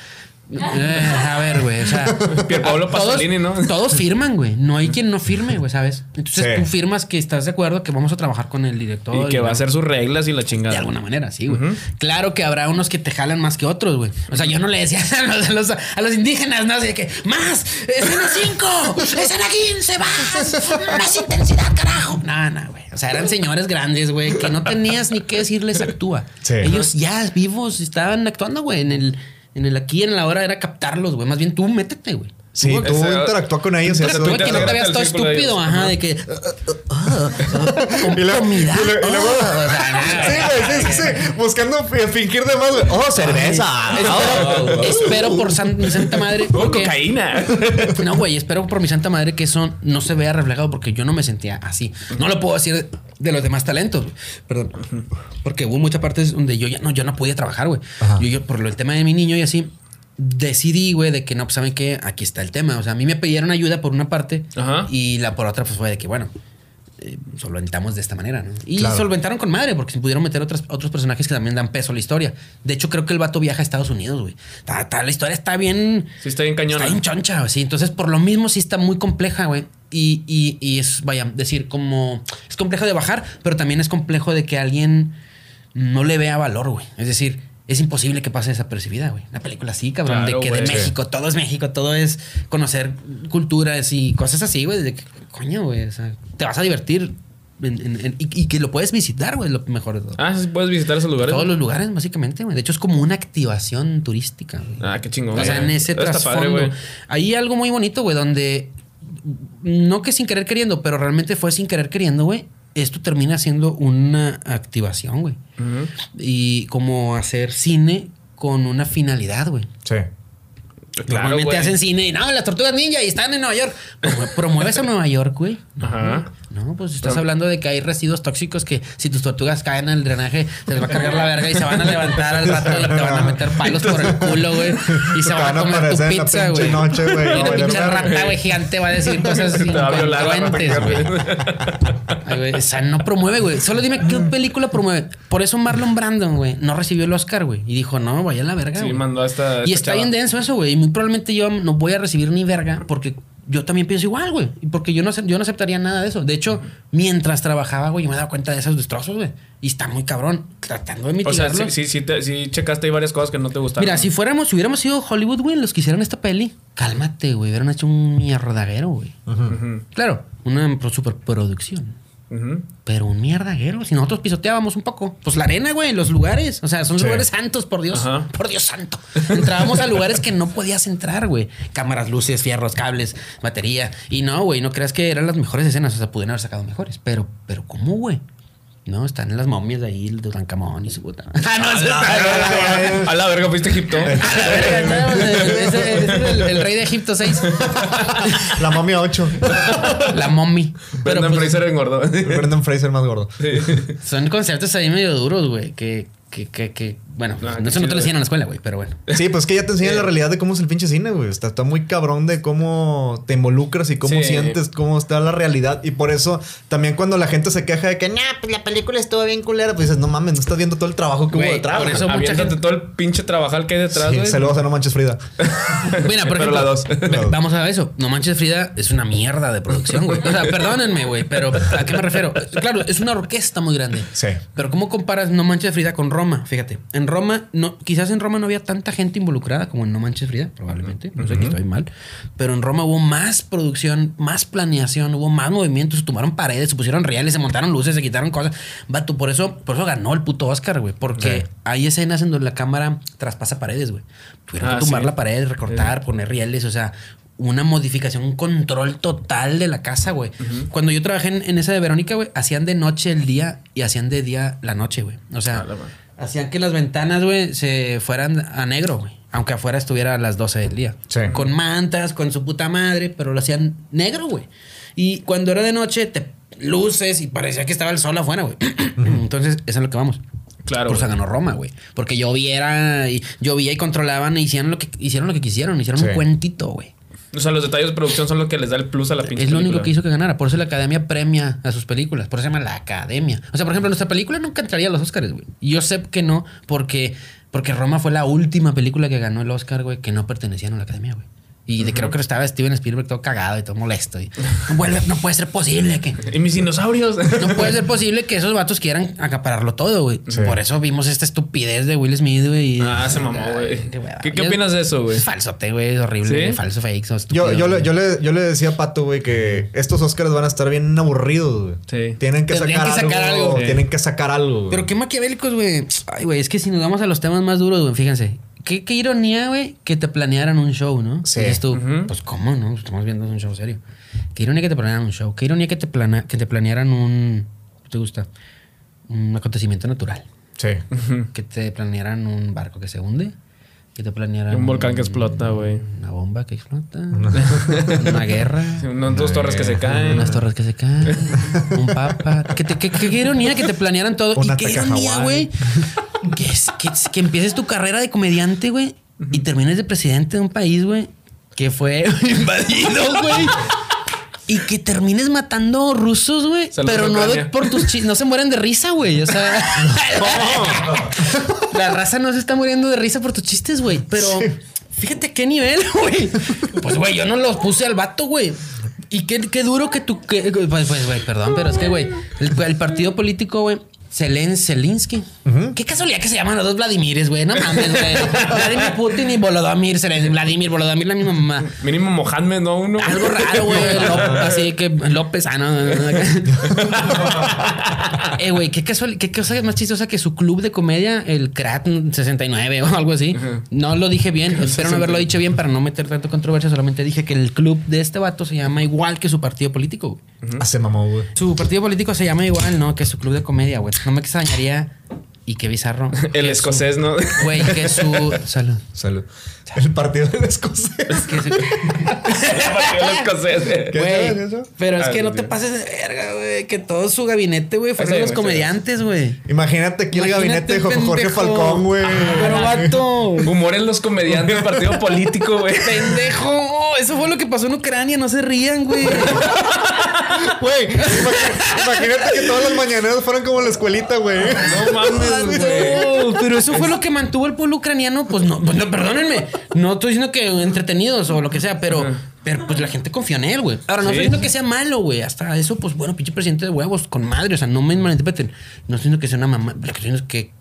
Eh, a ver, güey, o sea, Pierpaolo todos- Pasolini, ¿no? Todos firman, güey. No hay quien no firme, güey, ¿sabes? Entonces Sí. tú firmas que estás de acuerdo que vamos a trabajar con el director. Y que va a hacer sus reglas y la chingada. De alguna manera, sí, güey. Claro que habrá unos que te jalan más que otros, güey. O sea, yo no le decía a los, a los- a los indígenas, ¿no? Así de que, más, escena 5, escena 15, más, más intensidad, carajo. No, no, güey. O sea, eran señores grandes, güey, que no tenías ni qué decirles actúa. Sí. Ellos ya vivos estaban actuando, güey, en el, en el aquí, en la hora era captarlos, güey. Más bien tú métete, güey. Sí, tú interactúa con ellos y haces tú lo que no te veas todo estúpido, ajá, de que. Y comida. y y Sí, sí, sí, sí. Buscando fi- fingir de más, güey. Oh, cerveza. Espero, espero por san- mi santa madre. Oh, porque- cocaína. No, güey, espero por mi santa madre que eso no se vea reflejado porque yo no me sentía así. No lo puedo decir de los demás talentos, perdón. Porque hubo muchas partes donde yo ya no, yo no podía trabajar, güey. Yo, yo, por lo- el tema de mi niño y así, decidí, güey, de que no, pues saben que aquí está el tema. O sea, a mí me pidieron ayuda por una parte Ajá. y la por otra, pues fue de que, bueno. eh, solventamos de esta manera, ¿no? Y Claro. solventaron con madre, porque se pudieron meter otras, otros personajes que también dan peso a la historia. De hecho, creo que el vato viaja a Estados Unidos, güey. La historia está bien. Sí, está bien cañona. Está bien choncha, güey, sí. Entonces, por lo mismo, sí está muy compleja, güey. Y, y, y es, vaya, decir, como. Es complejo de bajar, pero también es complejo de que alguien no le vea valor, güey. Es decir, es imposible que pase desapercibida, güey. Una película así, cabrón, Claro, de que de. México, todo es México, todo es conocer culturas y cosas así, güey. De que, coño, güey, o sea, te vas a divertir en- en- en- y, y que lo puedes visitar, güey, lo mejor de todo. Ah, sí, puedes visitar esos lugares. Todos los lugares, básicamente, güey. De hecho, es como una activación turística, güey. Ah, qué chingón. O sea, en ese padre, trasfondo. güey. Hay algo muy bonito, güey, donde no que sin querer queriendo, pero realmente fue sin querer queriendo, güey. Esto termina siendo una activación, güey. Ujú. Y como hacer cine con una finalidad, güey. Sí. Claro, Normalmente güey. hacen cine y no, las tortugas ninja y están en Nueva York. Promu- Promueves a Nueva York, güey. Ajá. No, pues estás hablando de que hay residuos tóxicos que si tus tortugas caen al drenaje, se les va a cargar la verga y se van a levantar al rato y te van a meter palos por el culo, güey. Y se van a van a comer tu pizza, güey. noche, güey. Y vale, pinche rata, güey, gigante va a decir cosas Te va a violar la rata incongruentes, güey. gigante. Ay, güey, O sea, no promueve, güey. Solo dime qué película promueve. Por eso Marlon Brandon, güey, no recibió el Oscar, güey. Y dijo, no, vaya a la verga. Sí, güey. mandó a esta. Y esta está chava. bien denso eso, güey. Y muy probablemente yo no voy a recibir ni verga porque yo también pienso igual, güey. Porque yo no, yo no aceptaría nada de eso. De hecho, mientras trabajaba, güey, yo me daba cuenta de esos destrozos, güey. Y está muy cabrón tratando de O sea, mitigarlo. sí, sí, sí, te- sí checaste ahí varias cosas que no te gustaron. Mira, si fuéramos, si hubiéramos sido Hollywood, güey, los que hicieron esta peli, cálmate, güey. Hubieran hecho un mierdaguero, güey. Ujú, Claro, una pro- Pero un mierdaguero. Si nosotros pisoteábamos un poco. Pues la arena, güey, los lugares. O sea, son Sí. lugares santos, por Dios. Ajá. Por Dios santo. Entrábamos a lugares que no podías entrar, güey. Cámaras, luces, fierros, cables, batería. Y no, güey, no creas que eran las mejores escenas. O sea, pudieron haber sacado mejores. Pero, pero ¿cómo, güey? No, están en las momias de ahí, el de Tutankamón y su puta. Ah, no, A la verga, fuiste a Egipto. ese- ese es el, rey de Egipto 6. La momia 8. La mommy. Pero Brendan pues, Fraser engordó. Brendan Fraser más gordo. son conceptos ahí medio duros, güey. Que, que, que, que, bueno, Ah, no, eso te lo enseñan en la escuela, güey, pero bueno. Sí, pues que ya te enseñan la realidad de cómo es el pinche cine, güey. Está, está muy cabrón de cómo te involucras y cómo Sí. sientes, cómo está la realidad. Y por eso también cuando la gente se queja de que, nah, pues la película estuvo bien culera, pues dices, no mames, no estás viendo todo el trabajo que hubo detrás. por eso mucha gente- todo el pinche trabajal que hay detrás, Sí, saludos a No Manches Frida. Mira, por Pero ejemplo, la dos. vamos a ver eso. No Manches Frida es una mierda de producción, güey. O sea, perdónenme, güey, pero ¿a qué me refiero? Claro, es una orquesta muy grande. Sí. Pero ¿cómo comparas No Manches Frida con Roma? Fíjate, en Roma, no, quizás en Roma no había tanta gente involucrada como en No Manches Frida, probablemente. No sé que estoy mal. Pero en Roma hubo más producción, más planeación, hubo más movimientos, se tomaron paredes, se pusieron reales, se montaron luces, se quitaron cosas. Vato, por eso, por eso ganó el puto Oscar, güey. Porque Sí. hay escenas en donde la cámara traspasa paredes, güey. Tuvieron Ah, que tumbar sí. la pared, recortar, poner rieles, o sea, una modificación, un control total de la casa, güey. Cuando yo trabajé en, en esa de Verónica, güey, hacían de noche el día y hacían de día la noche, güey. O sea, Ah. Hacían que las ventanas, güey, se fueran a negro, güey. Aunque afuera estuviera a las 12 del día. Sí. Con mantas, con su puta madre, pero lo hacían negro, güey. Y cuando era de noche, te luces y parecía que estaba el sol afuera, güey. Entonces, eso es lo que vamos. Claro, Por eso ganó Roma, güey. Porque lloviera y llovía y controlaban e hicieron lo que hicieron lo que quisieron. Hicieron Sí. un cuentito, güey. O sea, los detalles de producción son lo que les da el plus a la pinche Es lo único que hizo que ganara. Por eso la academia premia a sus películas. Por eso se llama la academia. O sea, por ejemplo, nuestra película nunca entraría a los Oscars, güey. Yo sé que no, porque, porque Roma fue la última película que ganó el Oscar, güey, que no pertenecía a la academia, güey. Y de, creo que estaba Steven Spielberg todo cagado y todo molesto. Y, no, vuelve, no puede ser posible que. Y mis dinosaurios. No puede ser posible que esos vatos quieran acapararlo todo, güey. Sí. Por eso vimos esta estupidez de Will Smith, güey. Ah, se mamó, güey. Qué. ¿Qué- opinas de eso, güey? Es falsote, güey. Es horrible. ¿Sí? güey, Falso fake. Yo, yo, le, yo, le, yo le decía a Pato, güey, que estos Oscars van a estar bien aburridos, güey. Sí. Tienen que Tendrían sacar, que sacar algo. algo. Sí. Tienen que sacar algo. güey. Pero qué maquiavélicos, güey. Ay, güey, es que si nos vamos a los temas más duros, güey, fíjense. Qué, qué ironía, güey, que te planearan un show, ¿no? Sí. Dices tú, pues cómo, ¿no? Estamos viendo un show serio. Qué ironía que te planearan un show. Qué ironía que te, plana- que te planearan un... ¿qué ¿Te gusta? Un acontecimiento natural. Sí. Que te planearan un barco que se hunde. Que te planearan... Un volcán que explota, güey. Una bomba que explota. Una guerra. Unas dos torres que se caen. Unas torres que se caen. un papa. Que te- que- que- qué ironía que te planearan todo. Un y qué ironía, güey. Que, es- que, que empieces tu carrera de comediante, güey. Y termines de presidente de un país, güey. Que fue invadido, güey. Y que termines matando rusos, güey. Pero no de- por tus chistes. No se mueren de risa, güey. O sea. La raza no se está muriendo de risa por tus chistes, güey. Pero fíjate qué nivel, güey. Pues, güey, yo no los puse al vato, güey. Y qué, qué duro que tú. que- pues, pues, güey, perdón, pero es que, güey, el, el partido político, güey. Zelen, Zelinsky. Qué casualidad que se llaman los dos Vladimires, güey. No mames, güey. Vladimir Putin y Volodymyr Zelensky. Vladimir, Volodymyr, la misma mamá. Mínimo Mohamed, ¿no? Uno. Algo raro, güey. Así que López, ah, no. no, no. eh, güey, qué casual, qué cosa más chistosa que su club de comedia, el Crat 69 o algo así. No lo dije bien, espero no haberlo dicho bien para no meter tanto controversia. Solamente dije que el club de este vato se llama igual que su partido político. güey. Hace mamó, güey. Su partido político se llama igual, ¿no? Que su club de comedia, güey. No me extrañaría. Y qué bizarro. El que escocés, su- ¿no? Güey, que su. Salud. Salud. El partido del escocés. Que su- El escocés. eh. ¿Qué Güey, es eso? pero es Ah, que no te pases de verga, güey. Que todo su gabinete, güey, fueron los comediantes, güey. Imagínate aquí el gabinete de Jorge. Falcón, güey. Pero vato. Humor en los comediantes, partido político, güey. Pendejo. Eso fue lo que pasó en Ucrania. No se rían, güey. Güey, imagínate que todas las mañaneras fueran como la escuelita, güey. No mames, güey. Pero eso fue lo que mantuvo el pueblo ucraniano. Pues no, pues no, perdónenme. No estoy diciendo que entretenidos o lo que sea, pero, pero pues la gente confió en él, güey. Ahora, no Sí. estoy diciendo que sea malo, güey. Hasta eso, pues bueno, pinche presidente de huevos, con madre. O sea, no me malinterpreten. No estoy diciendo que sea una mamá. Lo que estoy diciendo es que.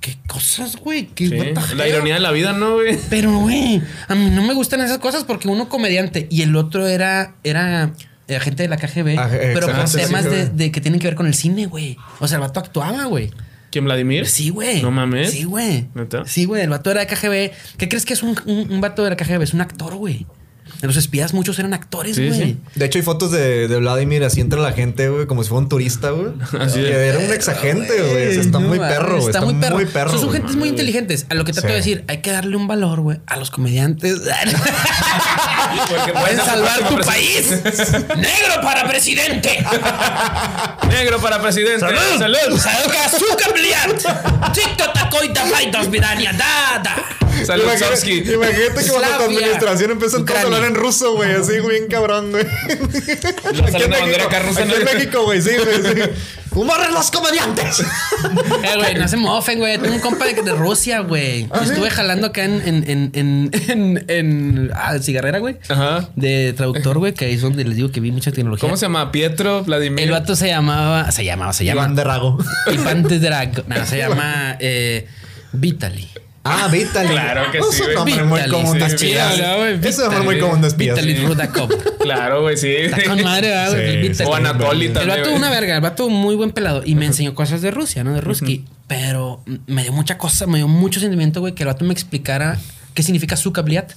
¿Qué cosas, güey? ¿Qué Sí, La ironía de la vida, ¿no, güey? Pero, güey, a mí no me gustan esas cosas porque uno comediante y el otro era, era, era gente de la KGB, Ah, eh, pero sí, temas de, que tienen que ver con el cine, güey. O sea, el vato actuaba, güey. ¿Quién, Vladimir? Sí, güey. No mames. Sí, güey. ¿Neta? Sí, güey. El vato era de KGB. ¿Qué crees que es un, un, un vato de la KGB? Es un actor, güey. Los espías, muchos eran actores, güey. sí. De hecho, hay fotos de, de Vladimir así entre la gente, güey, como si fuera un turista, güey. Así Que era un exagente, güey. O sea, está No muy perro, güey. Está, muy perro. perro, Son- son güey. gentes muy inteligentes. A lo que trato Sí. de decir, hay que darle un valor, güey, a los comediantes. Porque Pueden salvar tu país. ¡Negro para presidente! Negro para presidente. ¡Salud! Salud. ¡Salga azúcar bliat! ¡Ticto tacoita faitos vidania dada! Salud, Imagínate, Sofsky. imagínate que cuando tu administración empieza a Ucrania. hablar en ruso, güey. Así, güey, bien cabrón, güey. bandera acá rusa, Aquí en. México, güey, sí, güey. Sí. ¡Humor en los comediantes! Eh, güey, no se mofen, güey. Tengo un compa de, de Rusia, güey. Estuve jalando acá en, en, en, en, en, en- ah, cigarrera, güey. Ajá. De traductor, güey, que ahí es donde les digo que vi mucha tecnología. ¿Cómo se llama? Pietro, Vladimir. El vato se llamaba, se llamaba, se llama. Iván de Rago. Iván de Drag. No, se llama eh, Vitaly. Ah, Vitaly. Claro que sí, Es un güey. nombre muy común de espías. güey, Es muy común de espías. Vitaly Rudakov. Claro, güey, sí. Está con madre, ¿verdad, güey? El. O Anatoly El también. vato güey. una verga, el vato muy buen pelado. Y me enseñó cosas de Rusia, ¿no? De Ruski. Pero me dio mucha cosa, me dio mucho sentimiento, güey, que el vato me explicara qué significa sukabliat.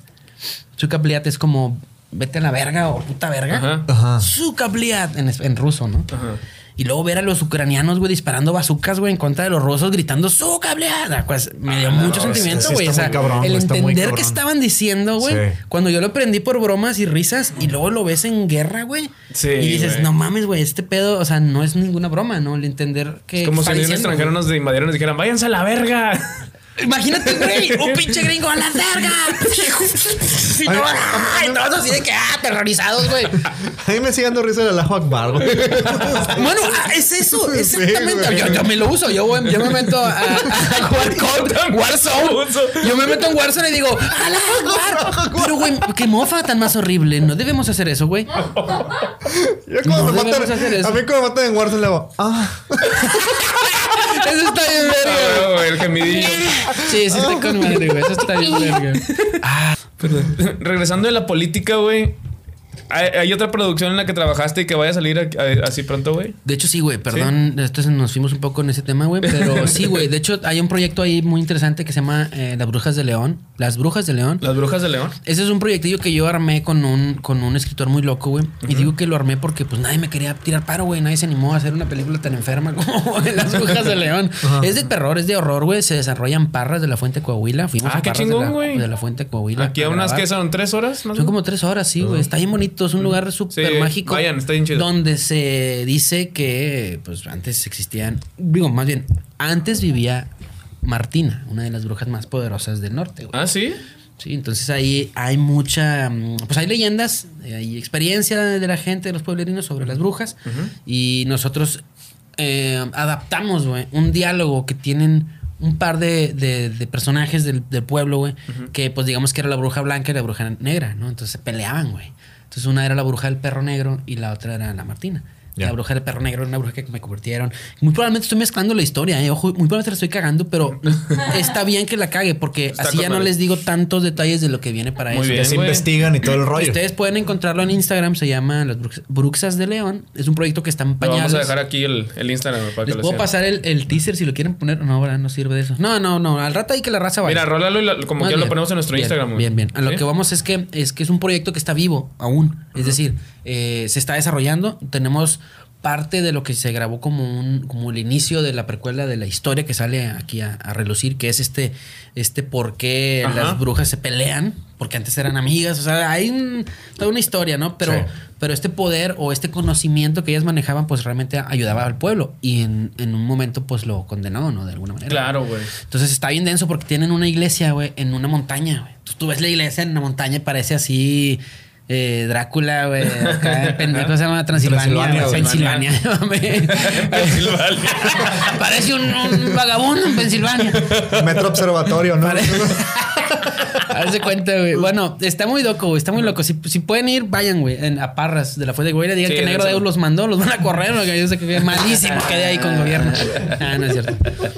Sukabliat es como vete a la verga o puta verga. Ajá. Sukabliat en, en ruso, ¿no? Ajá. Y luego ver a los ucranianos, güey, disparando bazucas, güey, en contra de los rusos, gritando Sukabliat. Pues me dio mucho no, sentimiento, sí güey. o sea, cabrón, el entender que estaban diciendo, güey. Sí. Cuando yo lo aprendí por bromas y risas y luego lo ves en guerra, güey. Sí, Y dices, no mames, güey, este pedo, o sea, no es ninguna broma, ¿no? El entender que. Es como si un extranjero nos invadieran y nos dijeran, váyanse a la verga. Imagínate, güey, un pinche gringo a la verga. Y no, ay, todos así de que, ah, aterrorizados, güey. A mí me sigue dando risa el Allahu Akbar, güey. Bueno, ah, es eso, exactamente. yo, yo me lo uso, yo, yo me meto a, a- jugar con Warzone. Yo me meto en Warzone y digo, ¡Allahu Akbar! Pero, güey, qué mofa tan más horrible. No debemos hacer eso, güey. Yo como No me matan, hacer eso. a mí como me matan en Warzone le hago, ah, Eso está bien, verga. Ah, güey, el gemidillo. Sí, sí está con madre, güey. Eso está bien, verga. Regresando de la política, güey. ¿Hay, hay otra producción en la que trabajaste y que vaya a salir a- a- así pronto, güey? De hecho, sí, güey, perdón, entonces nos fuimos un poco en ese tema, güey, pero sí, güey, de hecho hay un proyecto ahí muy interesante que se llama eh, Las Brujas de León, Las Brujas de León. Las Brujas de León. Ese es un proyectillo que yo armé con un, con un escritor muy loco, güey. Y digo que lo armé porque pues nadie me quería tirar paro, güey. Nadie se animó a hacer una película tan enferma como Las Brujas de León. Es de terror, es de horror, güey. Se desarrollan Parras de la Fuente Coahuila. Fuimos Ah, a qué Parras chingón, de, la, de la Fuente Coahuila. Aquí a unas que son tres horas, más Son como tres horas, sí, güey. Está bien bonito. Es un lugar súper Sí, mágico. vayan, está bien chido. Donde se dice que, pues, antes existían... Digo, más bien, antes vivía Martina, una de las brujas más poderosas del norte, güey. Ah, sí. Sí, entonces ahí hay mucha, mm, pues hay leyendas, eh, hay experiencia de la gente, de los pueblerinos sobre las brujas y nosotros eh, adaptamos, güey, un diálogo que tienen un par de, de- de personajes del, del pueblo, güey, que pues digamos que era la bruja blanca y la bruja negra, ¿no? Entonces se peleaban, güey. Entonces una era la bruja del perro negro y la otra era la Martina. Ya. La bruja del perro negro era una bruja que me convirtieron. Muy probablemente estoy mezclando la historia, ¿eh? Ojo, muy probablemente la estoy cagando, pero está bien que la cague porque Está así ya no les digo tantos detalles de lo que viene para Muy eso. bien. ya se güey. investigan y todo el rollo. Ustedes pueden encontrarlo en Instagram, se llama Las Brux- Bruxas de León. Es un proyecto que está en Lo pañales. vamos a dejar aquí el, el Instagram para que Les lo puedo pasar el, el teaser si lo quieren poner. No, ahora no sirve de eso. No, no, no. Al rato hay que la raza vaya. Mira, rólalo y la- como que ya lo bien. ponemos en nuestro Bien, Instagram. Bien, bien. A lo ¿Sí? que vamos es que es que es un proyecto que está vivo aún. Es decir, eh, se está desarrollando. Tenemos parte de lo que se grabó como un como el inicio de la precuela de la historia que sale aquí a, a relucir, que es este este por qué Ajá. las brujas se pelean, porque antes eran amigas, o sea, hay un- toda una historia, ¿no? Pero Sí. pero este poder o este conocimiento que ellas manejaban, pues realmente ayudaba al pueblo y en, en un momento, pues lo condenó, ¿no? De alguna manera. Claro, güey. Entonces está bien denso porque tienen una iglesia, güey, en una montaña, güey. Entonces tú ves la iglesia en una montaña y parece así. Eh, Drácula, güey. Acá en pendejo se llama Transilvania. Pensilvania. Pensilvania. Parece un, un vagabundo en Pensilvania. Metro Observatorio, ¿no? Hazte cuenta, güey. Bueno, está muy loco, güey. Está muy loco. Si, si pueden ir, vayan, güey, en- a Parras de la Fuente de Güey. Digan Sí, que Negro. Deus los mandó, los van a correr, güey. Yo sé que malísimo quedé ahí con gobierno. Ah, no es cierto.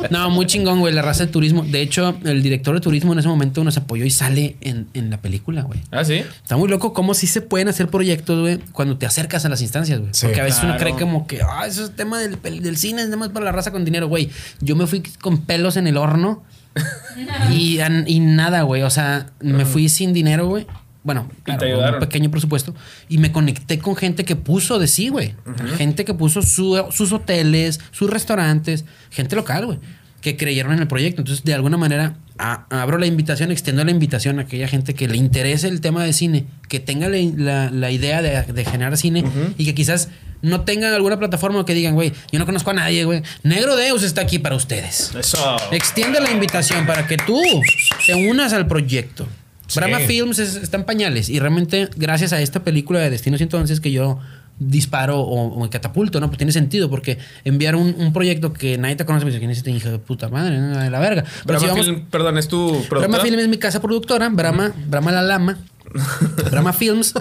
No, muy chingón, güey, la raza de turismo. De hecho, el director de turismo en ese momento nos apoyó y sale en, en la película, güey. Ah, sí. Está muy loco cómo sí se pueden hacer proyectos, güey, cuando te acercas a las instancias, güey. Sí, Porque a veces uno cree como que, ah, eso es tema del, del cine, es nada más para la raza con dinero, güey. Yo me fui con pelos en el horno y, y nada, güey. O sea, me fui sin dinero, güey. Bueno, claro, un pequeño presupuesto. Y me conecté con gente que puso de sí, güey. Gente que puso su- sus hoteles, sus restaurantes, gente local, güey. Que creyeron en el proyecto. Entonces, de alguna manera, a- abro la invitación, extiendo la invitación a aquella gente que le interese el tema de cine, que tenga la, la- la idea de, de generar cine y que quizás no tengan alguna plataforma que digan, güey, yo no conozco a nadie, güey. Negro Deus está aquí para ustedes. Eso. Extiende la invitación para que tú te unas al proyecto. Sí. Brahma Films es- está en pañales y realmente gracias a esta película de Destino 111 es que yo disparo o, o me catapulto, ¿no? Pues tiene sentido porque enviar un, un proyecto que nadie te conoce, me dice, ¿quién es este hijo de puta madre? ¿no? De la verga. Pero Brahma si vamos- Film, perdón, es tu Brahma productora. Film es mi casa productora, Brahma, Brahma la Lama. Brahma Films.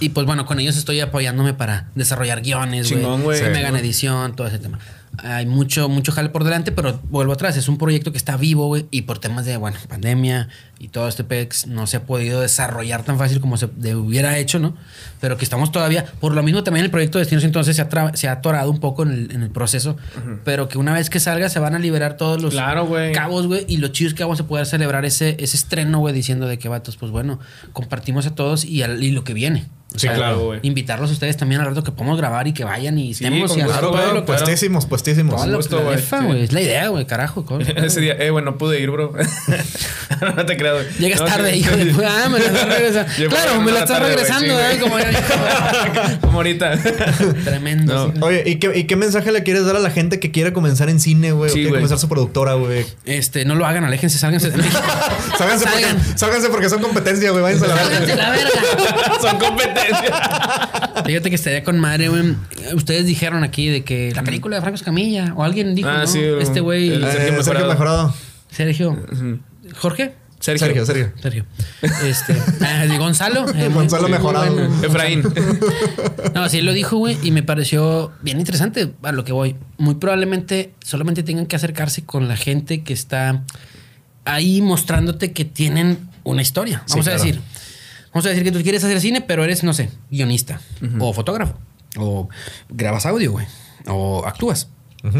Y pues bueno, con ellos estoy apoyándome para desarrollar guiones, Chingón, güey. güey. Mega en edición, todo ese tema. Hay mucho, mucho jale por delante, pero vuelvo atrás. Es un proyecto que está vivo, güey. Y por temas de, bueno, pandemia y todo este PEX, no se ha podido desarrollar tan fácil como se de- hubiera hecho, ¿no? Pero que estamos todavía. Por lo mismo, también el proyecto de Destinos entonces se ha, tra- se ha atorado un poco en el, en el proceso. Pero que una vez que salga, se van a liberar todos los Claro, güey. cabos, güey. Y lo chido es que vamos a poder celebrar ese, ese estreno, güey, diciendo de que vatos, pues bueno, compartimos a todos y, al- y lo que viene. O Sí, claro. güey. Invitarlos a ustedes también al rato que podamos grabar y que vayan y Sí, estemos con y Claro, todo lo que pues, toda la, gusto, la güey, sí. güey. Es la idea, güey, carajo. co- Ese día, eh, bueno, pude ir, bro. no te creas, güey. Llegas No, tarde, sí. hijo de puta. Ah, me la estás regresando. Claro, me la estás güey, regresando, sí, ¿eh? güey. Como Como ahorita. Tremendo. No. sí. Oye, ¿y qué, ¿y qué mensaje le quieres dar a la gente que quiere comenzar en cine, güey? Sí, o quiere güey. comenzar su productora, güey. Este, no lo hagan, aléjense, sálganse de México. Sálganse porque, Salgan. sálganse porque son competencia, güey. Váyanse a la verga. Sálganse la verga. Son competencias. Fíjate que estaría con madre, güey. Ustedes dijeron aquí de que la película de Franco Escamilla, o alguien dijo, Ah, ¿no? sí, este güey, Eh, Sergio Sergio, Mejorado. Mejorado. Sergio, Jorge, Sergio. Sergio, Sergio. Sergio, este, ah, y Gonzalo, eh, Gonzalo muy Mejorado. bueno. Efraín. No, sí lo dijo, güey, y me pareció bien interesante a lo que voy. Muy probablemente solamente tengan que acercarse con la gente que está ahí mostrándote que tienen una historia. Sí, Vamos a claro. decir, vamos a decir que tú quieres hacer cine, pero eres, no sé, guionista o fotógrafo o grabas audio, güey, o actúas.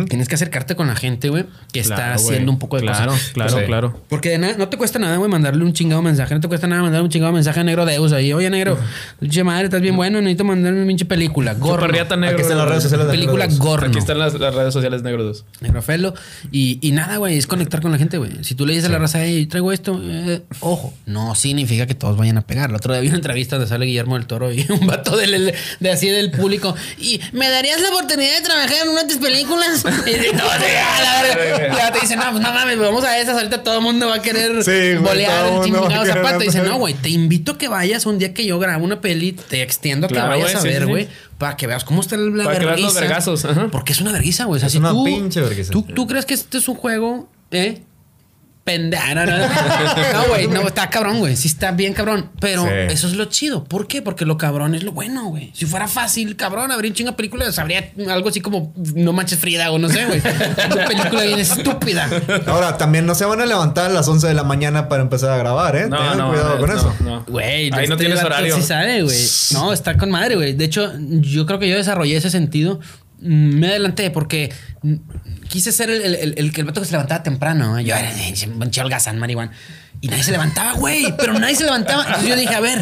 Tienes que acercarte con la gente, güey, que está Claro, haciendo un poco de Claro, cosas. claro, Sí. claro. Porque de nada, no te cuesta nada, güey, mandarle un chingado mensaje. No te cuesta nada mandarle un chingado mensaje a Negro Deus ahí. Oye, Negro, pinche madre, estás bien bueno. Necesito mandarme una pinche película. Gorro. Negro. Aquí están las redes sociales de Película Negro Deus. Gorno. Aquí están las, las redes sociales negros. Negro Felo. Y, y nada, güey, es conectar con la gente, güey. Si tú le dices a la raza, hey, traigo esto, eh, ojo, no significa que todos vayan a pegar. El otro día vi una entrevista donde sale Guillermo del Toro y un vato del, de así del público. Y me darías la oportunidad de trabajar en una de tus películas. Y dice, no, sí, a la verga. Y ya te dicen, no, pues no mames, vamos a esas. Ahorita todo el mundo va a querer Sí, bolear el chingado zapato. Y dice, no, güey, te invito a que vayas un día que yo grabo una peli, te extiendo a que Claro, vayas a sí, ver, sí. güey. Para que veas cómo está la Para que veas los vergüenza. vergazos, ajá. Porque es una vergüenza, güey. O sea, Es si una tú, pinche vergüenza. ¿tú, tú crees que este es un juego, ¿eh? Pendeja. No, no, no. No, güey. No, está cabrón, güey. Sí está bien cabrón. Pero Sí. eso es lo chido. ¿Por qué? Porque lo cabrón es lo bueno, güey. Si fuera fácil, cabrón, habría un chingo de películas. Habría algo así como No Manches Frida o no sé, güey. Una película bien estúpida. Ahora, también no se van a levantar a las 11 de la mañana para empezar a grabar, ¿eh? No, Tengan no, cuidado no, con no, eso. no. Güey, Ahí no este tienes vato horario. Sí sabe, güey. No, está con madre, güey. De hecho, yo creo que yo desarrollé ese sentido. Mm, Me adelanté porque mm, quise ser el, el, el- el que el vato que se levantaba temprano. ¿eh? Yo era un holgazán, marihuana. Y nadie se levantaba, güey. Pero nadie se levantaba. Entonces yo dije, a ver,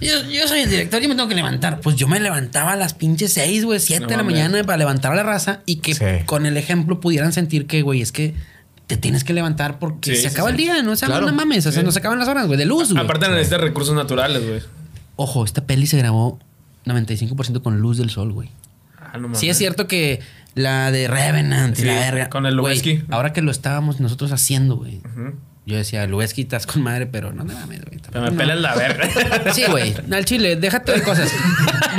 yo, yo soy el director, yo me tengo que levantar. Pues yo me levantaba a las pinches seis, güey, siete No de la mañana para levantar a la raza y que Sí. con el ejemplo pudieran sentir que, güey, es que te tienes que levantar porque Sí, se acaba sí. el día, no, o sea, Claro. no mames, o sea, no se acaban las horas, güey, de luz, güey. Aparte necesitas recursos naturales, güey. Ojo, esta peli se grabó 95% con luz del sol, güey. Ah, no. Sí es cierto que la de Revenant y la verga. con el Lubeski. Ahora que lo estábamos nosotros haciendo, güey. Yo decía, Lubeski, estás con madre, pero no me mames, güey. Pero me No. pelas la verga. Sí, güey. Al chile, déjate de cosas.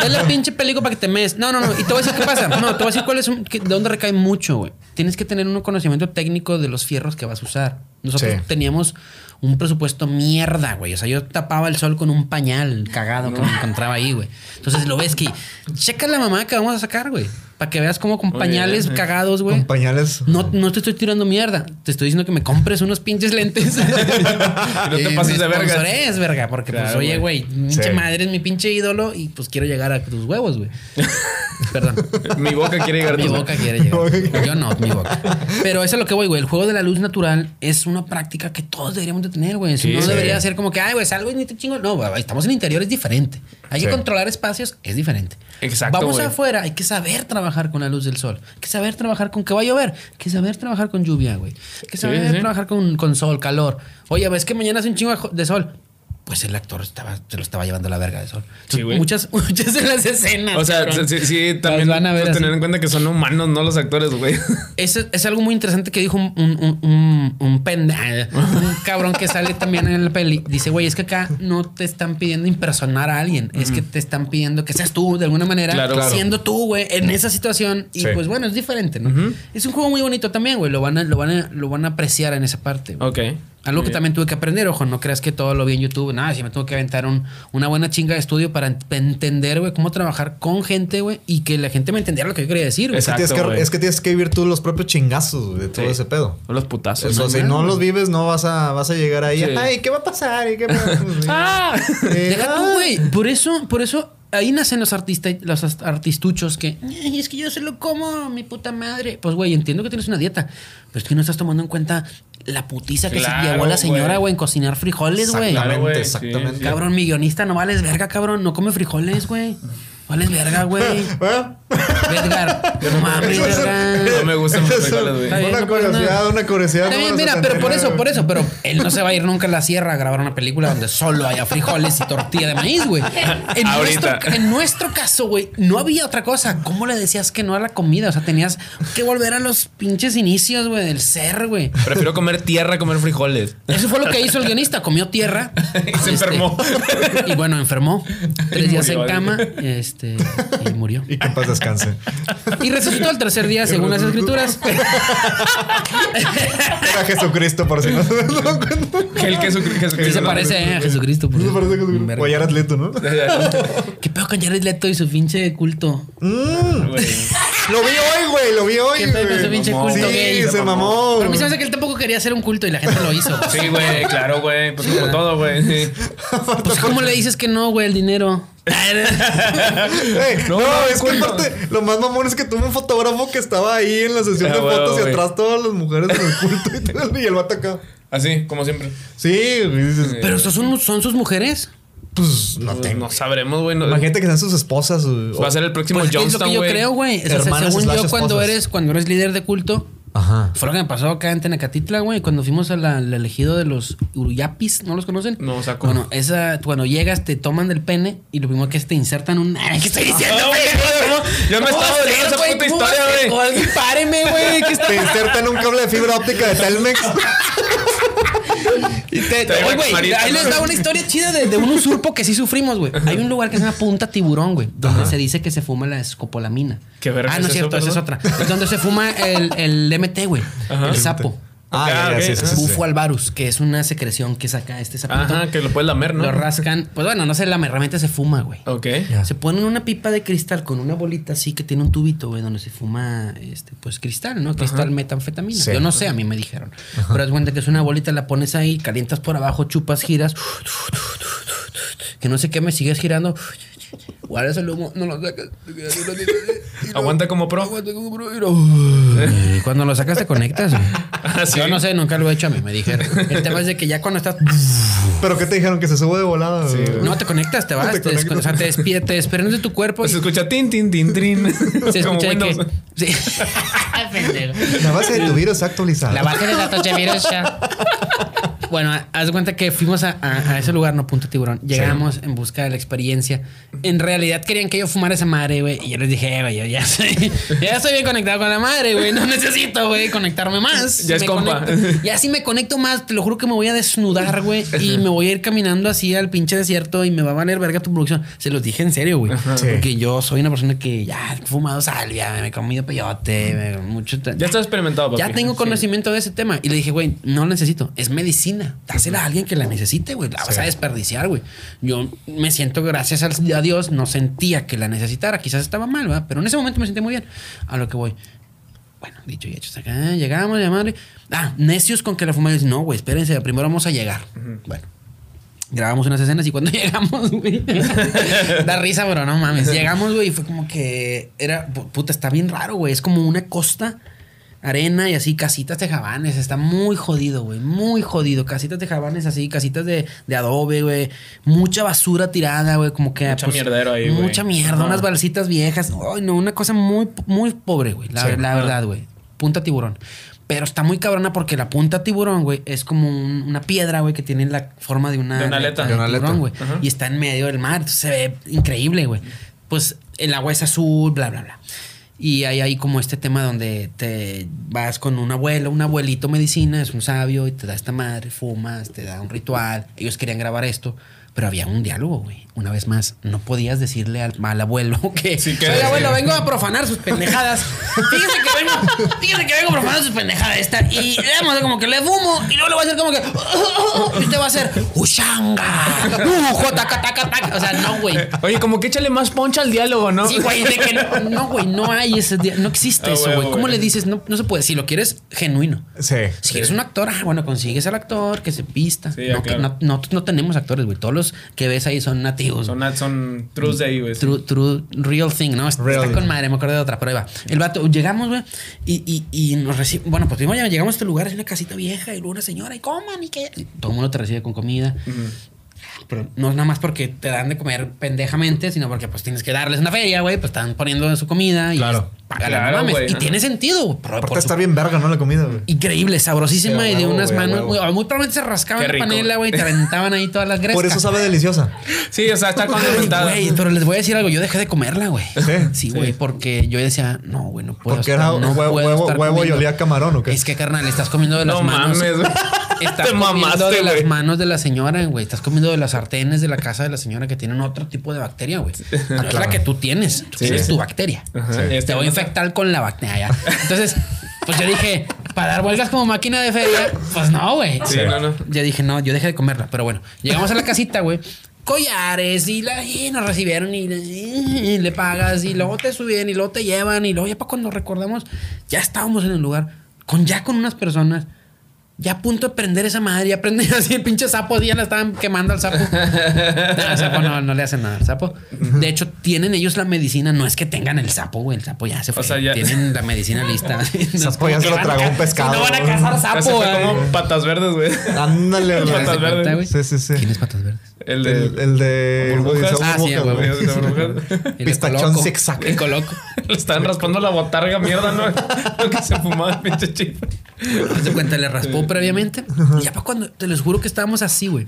La pinche película para que te mes. No, no, no. Y te voy a decir qué pasa. No, te voy a decir cuál es un, que- de dónde recae mucho, güey. Tienes que tener un conocimiento técnico de los fierros que vas a usar. Nosotros Sí. teníamos un presupuesto mierda, güey. O sea, yo tapaba el sol con un pañal cagado que me encontraba ahí, güey. Entonces lo ves que checa la mamá que vamos a sacar, güey. Para que veas cómo con Muy pañales bien, sí. cagados, güey. Con pañales. No, no te estoy tirando mierda. Te estoy diciendo que me compres unos pinches lentes. y no te pases de verga. Es verga, porque pues, Claro, oye, güey, pinche Sí. madre es mi pinche ídolo y pues quiero llegar a tus huevos, güey. Perdón. Mi boca quiere llegar a Mi boca quiere llegar. Yo no, mi boca. Pero eso es lo que voy, güey. El juego de la luz natural es una práctica que todos deberíamos de tener, güey. Sí, no sí. debería ser como que, ay, güey, salgo y ni te chingo. No, estamos en el interior, es diferente. Hay Sí. que controlar espacios, es diferente. Exacto, Vamos afuera, hay que saber trabajar con la luz del sol. Hay que saber trabajar con que va a llover. Hay que saber trabajar con lluvia, güey. Hay que saber trabajar con, con sol, calor. Oye, ves que mañana hace un chingo de sol. Pues el actor estaba, se lo estaba llevando la verga de sol. Sí, güey. muchas, muchas de las escenas. O sea, sí, sí, también van a ver pues, tener en cuenta que son humanos, no los actores, güey. Eso es algo muy interesante que dijo un, un, un, un, un pende- un cabrón que sale también en la peli. Dice, güey, es que acá no te están pidiendo impersonar a alguien. Es que te están pidiendo que seas tú de alguna manera, Claro, claro. siendo tú, güey, en esa situación. Y pues bueno, es diferente, ¿no? Es un juego muy bonito también, güey. Lo van a, lo van a, lo van a apreciar en esa parte. güey. ok. Algo que Bien. también tuve que aprender, ojo, no creas que todo lo vi en YouTube. Nada, sí me tuve que aventar un- una buena chinga de estudio para ent- entender, güey, cómo trabajar con gente, güey, y que la gente me entendiera lo que yo quería decir, güey. Es que, tienes Exacto, que, güey. es que tienes que vivir tú los propios chingazos güey, de todo Sí. ese pedo. Los putazos. Eso, ¿no? si no los vives, no vas a, vas a llegar ahí. Sí. Ay, ¿qué va a pasar? ¿Y qué va- Ah. Eh, Deja tú, ah. güey. Por eso, por eso ahí nacen los artistas, los artistuchos que, "Ay, es que yo se lo como, mi puta madre. Pues, güey, entiendo que tienes una dieta, pero es que no estás tomando en cuenta la putiza que Claro, se llevó la señora, güey. en cocinar frijoles, güey. Exactamente, sí, exactamente. sí. Cabrón, mi guionista no vales verga, cabrón. No come frijoles, güey. Vales verga, güey. Edgar, no mames. No me gustan los frijoles, güey. Está bien, Una no pasa curiosidad, nada. una curiosidad. Está bien, número mira, pero por 79, eso, por eso, pero él no se va a ir nunca a la sierra a grabar una película donde solo haya frijoles y tortilla de maíz, güey. En, Ahorita. nuestro, en nuestro caso, güey, no había otra cosa. ¿Cómo le decías que no a la comida? O sea, tenías que volver a los pinches inicios, güey, del ser, güey. Prefiero comer tierra a comer frijoles. Eso fue lo que hizo el guionista, comió tierra. Y se enfermó. Y bueno, enfermó. Tres Y días murió, en cama, este, y murió. Y que en paz descanse. Y resucitó el tercer día, según las escrituras. Era Jesucristo, por si no se dan cuenta. El Sí se parece eh, a Jesucristo. por se parece a Jesucristo. O eras Leto, ¿no? ¿Qué pedo con Jared Leto y su pinche culto? Güey. Lo vi hoy, güey. Lo vi hoy. ¿Qué pedo con pinche culto Sí, gay? se mamó. Pero a mí se me hace que él tampoco quería hacer un culto y la gente lo hizo. Sí, güey, claro, güey. Pues como todo, güey. Sí. Pues, ¿cómo le dices que no, güey, el dinero? No, No, es que aparte, lo más mamón es que tuvo un fotógrafo que estaba ahí en la sesión Ah, de fotos y atrás todas las mujeres en el culto y, el vato acá. Así, como siempre. Sí, dices, Pero estos son, son sus mujeres. pues no Pues tengo. no sabremos, güey. no- Imagínate que sean sus esposas. Va a ser el próximo Pues es lo Johnston, que yo creo, güey. O sea, según yo, cuando esposas. eres, cuando eres líder de culto, Ajá. fue lo que me pasó acá en Tenacatitla, güey. Cuando fuimos al elegido de los Uruyapis, ¿no los conocen? No, o sea, ¿cómo? Bueno, esa, cuando llegas, te toman del pene y lo primero que es te insertan un. Ay, ¿Qué estoy diciendo, güey? yo me ¿Cómo estaba ser, esa puta ¿Cómo va a historia, güey. Alguien Páreme, güey. ¿Qué está Te insertan un cable de fibra óptica de Telmex. Y te, Oye, güey, ahí les da una historia chida de, de un usurpo que sí sufrimos, güey. Hay un lugar que se llama Punta Tiburón, güey, donde se dice que se fuma la escopolamina. ¿Qué verga Ah, no es eso, cierto, esa es otra. Es donde se fuma el, el MT, güey. El sapo. Ah, sí, sí, sí, Bufo sí. albarus, que es una secreción que saca este sapito. Ajá, que lo puedes lamer, ¿no? Lo rascan. Pues bueno, no se lame, realmente se fuma, güey. Ok. Ya. Se ponen una pipa de cristal con una bolita así que tiene un tubito, güey, donde se fuma, este, pues cristal, ¿no? Cristal metanfetamina. Sí. Yo no sé, a mí me dijeron. Pero es cuenta que es una bolita, la pones ahí, calientas por abajo, chupas, giras. Que no sé qué me sigues girando. Guardas el humo, no lo sacas. Aguanta como pro. Aguanta como pro, y lo- Y Cuando lo sacas te conectas. Ah, sí. Yo no sé, nunca lo he hecho a mí, me dijeron. El tema es de que ya cuando estás Pero ¿qué te dijeron? Que se sube de volada. no te conectas, te vas, te o sea, te despiertes, te desprendes de tu cuerpo y Se escucha tin, tin, tin, trin. se Como escucha de que sí. La base de tu virus actualizada. La base de datos de virus ya. Bueno, haz de cuenta que fuimos a, a- a ese lugar, no Punta Tiburón. Llegamos en busca de la experiencia. En realidad querían que yo fumara esa madre, güey. Y yo les dije, "Eh, güey, yo ya soy, ya estoy bien conectado con la madre, güey. No necesito, güey, conectarme más. Ya es Me compa. conecto- Ya si me conecto más, te lo juro que me voy a desnudar, güey. Y me voy a ir caminando así al pinche desierto y me va a valer verga tu producción. Se los dije en serio, güey. Sí. Porque yo soy una persona que ya he fumado salvia, me he comido peyote, me- mucho. Ya estás experimentado, papi. Ya tengo Sí. conocimiento de ese tema. Y le dije, güey, no lo necesito. Es medicina. Dásela a alguien que la necesite, güey. La vas a desperdiciar, güey. Yo me siento, gracias a Dios, no sentía que la necesitara. Quizás estaba mal, ¿verdad? Pero en ese momento me sentí muy bien. A lo que voy. Bueno, dicho y hecho, acá llegamos, madre. Ah, necios con que la fumada. No, güey, espérense, primero vamos a llegar. Bueno. Grabamos unas escenas y cuando llegamos, güey. da risa, pero no mames. Llegamos, güey, y fue como que era. pu- Puta, está bien raro, güey. Es como una costa, arena y así, casitas de jabanes. Está muy jodido, güey. Muy jodido. Casitas de jabanes así, casitas de, de adobe, güey. Mucha basura tirada, güey. Como que. pues, Mucha mierdero ahí, güey. Mucha mierda, unas balsitas viejas. Ay, no, una cosa muy, muy pobre, güey. La, Sí. la Ajá. verdad, güey. Punta tiburón. Pero está muy cabrona porque la punta tiburón, güey, es como un- una piedra, güey, que tiene la forma de una, De una aleta. De una tiburón, aleta. güey. Y está en medio del mar. Entonces se ve increíble, güey. Pues el agua es azul, bla, bla, bla. Y hay ahí como este tema donde te vas con un abuelo, un abuelito medicina, es un sabio y te da esta madre, fumas, te da un ritual. Ellos querían grabar esto, pero había un diálogo, güey. Una vez más, no podías decirle al, al abuelo que, Sí, que- "Oiga, abuelo, vengo a profanar sus pendejadas. Fíjese que vengo, fíjese que vengo a profanar sus pendejadas esta. Y le vamos a hacer como que le fumo y luego le voy a hacer como que. Y usted va a hacer Ushanga. Uh, taca, taca. O sea, no, güey. Oye, como que échale más poncha al diálogo, ¿no? Sí, güey, de que no, no, güey, no hay ese día, no existe Ah, eso, güey. ¿Cómo le dices? No, no se puede. Si lo quieres genuino. Sí. Si eres un actor, ah, bueno, consigues al actor que se pista. Sí, no, que no, nosotros no tenemos actores, güey. Todos los que ves ahí son nativos Son, son truths de ahí, güey. True, true, real thing, ¿no? Está Real. con madre, me acuerdo de otra, va. El vato, llegamos, güey, y, y, y nos recibe. Bueno, pues primero ya llegamos a este lugar, es una casita vieja, y luego una señora, y coman, y que. y todo el mundo te recibe con comida. Pero no es nada más porque te dan de comer pendejamente, sino porque pues tienes que darles una feria, güey, pues están poniendo su comida y Claro. no mames. güey. Y tiene sentido, güey, por- Aparte está su- bien verga, ¿no? La comida, güey. Increíble, sabrosísima Sí, y de huevo, unas güey, manos. Muy, probablemente se rascaban la panela, güey, y te aventaban ahí todas las grescas. Por eso sabe deliciosa. Sí, o sea, está condimentada. güey, pero les voy a decir algo. Yo dejé de comerla, güey. ¿Sí? Sí, güey, porque yo decía, no, güey, no puedo. Porque estar- era no huevo, puedo huevo, estar huevo y olía camarón, ¿o qué? Es que, carnal, estás comiendo de las No manos. mames, güey. Estás comiendo de las güey. manos de la señora, güey. Estás comiendo de las sartenes de la casa de la señora que tienen otro tipo de bacteria, güey. No es la que tú tienes. Tú tienes tu bacteria. Te Este, voy a infectar con la bacteria. Entonces, pues yo dije, para dar vueltas como máquina de feria, pues no, güey. Sí, no, no. Ya dije, no, yo dejé de comerla. Pero bueno, llegamos a la casita, güey. Collares y, la, y nos recibieron y, y le pagas y luego te suben y luego te llevan y luego ya para cuando recordamos, ya estábamos en el lugar con ya con unas personas. Ya a punto de prender esa madre, ya prendí así el pinche sapo, ya la estaban quemando al sapo. No, al sapo no, no le hacen nada al sapo. De hecho, tienen ellos la medicina, no es que tengan el sapo, güey. El sapo ya se fue. O sea, ya- Tienen la medicina lista. El sapo ya se lo tragó un pescado, No van a cazar sapo, fue güey. como patas verdes, güey. Ándale, güey. Patas ¿Te das verdes. Sí, sí, sí. ¿Quién es patas verdes? El de. El, el de Burbujas. Ah, sí, güey. Pistachón coloco. zigzag. Y coloco. Le estaban raspando la botarga, mierda, ¿no? Lo que se fumaba el pinche chip. Haz de cuenta, le raspó previamente. Y ya para cuando, te les juro que estábamos así, güey.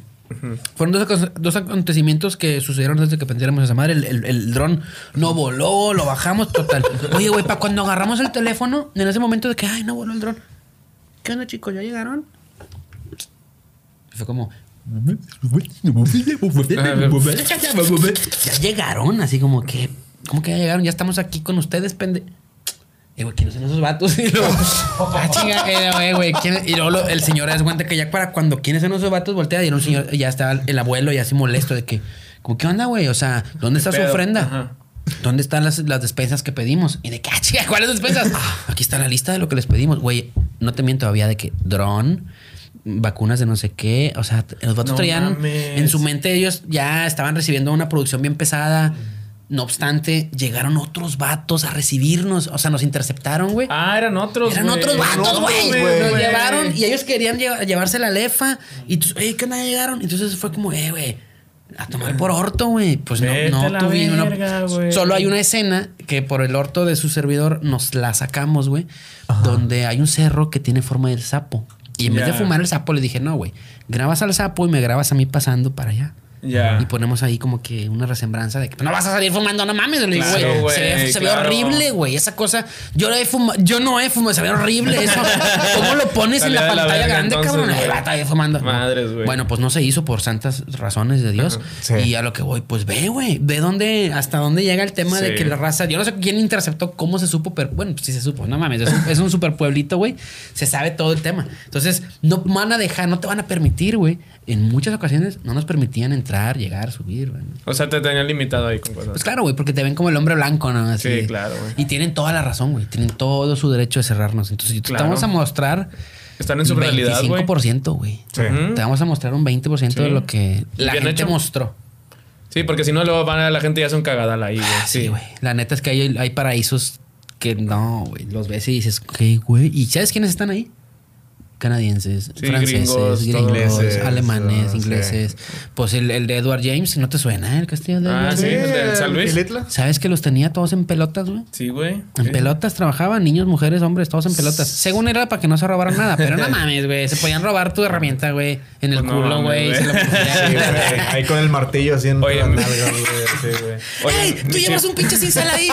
Fueron dos, dos acontecimientos que sucedieron desde que prendiéramos esa madre. El, el, el dron no voló, lo bajamos total. Oye, güey, para cuando agarramos el teléfono, en ese momento de que, ay, no voló el dron. ¿Qué onda, chicos? ¿Ya llegaron? Y fue como. Ya llegaron, así como que. ¿Cómo que ya llegaron? Ya estamos aquí con ustedes, pende. Eh, güey, ¿quiénes son esos vatos? Y luego, ah, chinga, eh, güey, ¿quién- Y luego el señor da cuenta que ya para cuando quiénes son esos vatos voltea y era un señor, ya estaba el abuelo ya así molesto de que, como, ¿qué onda, güey? O sea, ¿dónde está su ofrenda? Ajá. ¿Dónde están las, las despensas que pedimos? Y de que, ah, chica, ¿cuáles despensas? Aquí está la lista de lo que les pedimos. Güey, no te miento, había de que dron, vacunas de no sé qué. O sea, los vatos No traían mames. en su mente, ellos ya estaban recibiendo una producción bien pesada. No obstante, llegaron otros vatos a recibirnos. O sea, nos interceptaron, güey. Ah, eran otros. Eran otros vatos, güey. Nos llevaron y ellos querían lleva- llevarse la lefa. Y tú, "Ey, ¿qué onda? Llegaron. Entonces fue como, eh, güey, a tomar por orto, güey. Pues no, Vete no tuvimos. no-. Solo hay una escena que por el orto de su servidor nos la sacamos, güey. Donde hay un cerro que tiene forma del sapo. Y en vez de fumar el sapo, le dije, no, güey, grabas al sapo y me grabas a mí pasando para allá. Ya. Y ponemos ahí como que una resembranza de que "Pues no vas a salir fumando, no mames. Claro, güey, se ve, se ve claro. horrible, güey. Esa cosa, yo, he fuma- yo no he fumado, se ve horrible eso. ¿Cómo lo pones en la pantalla verga, grande, entonces, cabrón? Ahí va, ahí fumando. No. Madres, güey. Bueno, pues no se hizo por santas razones de Dios. Sí. Y a lo que voy, pues ve, güey, ve dónde, hasta dónde llega el tema de que la raza. Yo no sé quién interceptó, cómo se supo, pero bueno, pues sí se supo. No mames, es un, es un super pueblito, güey. Se sabe todo el tema. Entonces, no van a dejar, no te van a permitir, güey. En muchas ocasiones no nos permitían entrar, llegar, subir, güey. O sea, te tenían limitado ahí con cosas. Pues claro, güey, porque te ven como el hombre blanco, ¿no? Así. Sí, claro, güey. Y tienen toda la razón, güey. Tienen todo su derecho de cerrarnos. Entonces, si te vamos a mostrar. Están en su realidad, güey. 25%, güey. Sí. Te vamos a mostrar un 20% de Sí. lo que la Bien gente hecho. mostró. Sí, porque si no, luego van a la gente y hace un cagadal ahí, güey. Sí, güey. La neta es que hay, hay paraísos que no, güey. Los ves y dices, ¿qué, güey? ¿Y sabes quiénes están ahí? Canadienses, Sí, franceses, gringos, gringos, ingleses, alemanes, ah, sí. ingleses. Pues el, el de Edward James, ¿no te suena el castillo de Ah, Edward sí, James? el de San Luis. ¿Sabes que los tenía todos en pelotas, güey? Sí, güey. En Sí. pelotas trabajaban, niños, mujeres, hombres, todos en pelotas. Según era para que no se robaran nada, pero no mames, güey. Se podían robar tu herramienta, güey, en el Pues no culo, güey. la. Sí, güey. Ahí con el martillo en Oye, las mi- nalgas, güey. Sí, güey. Oye, ¡Ey! Tú llevas un pinche cincel ahí.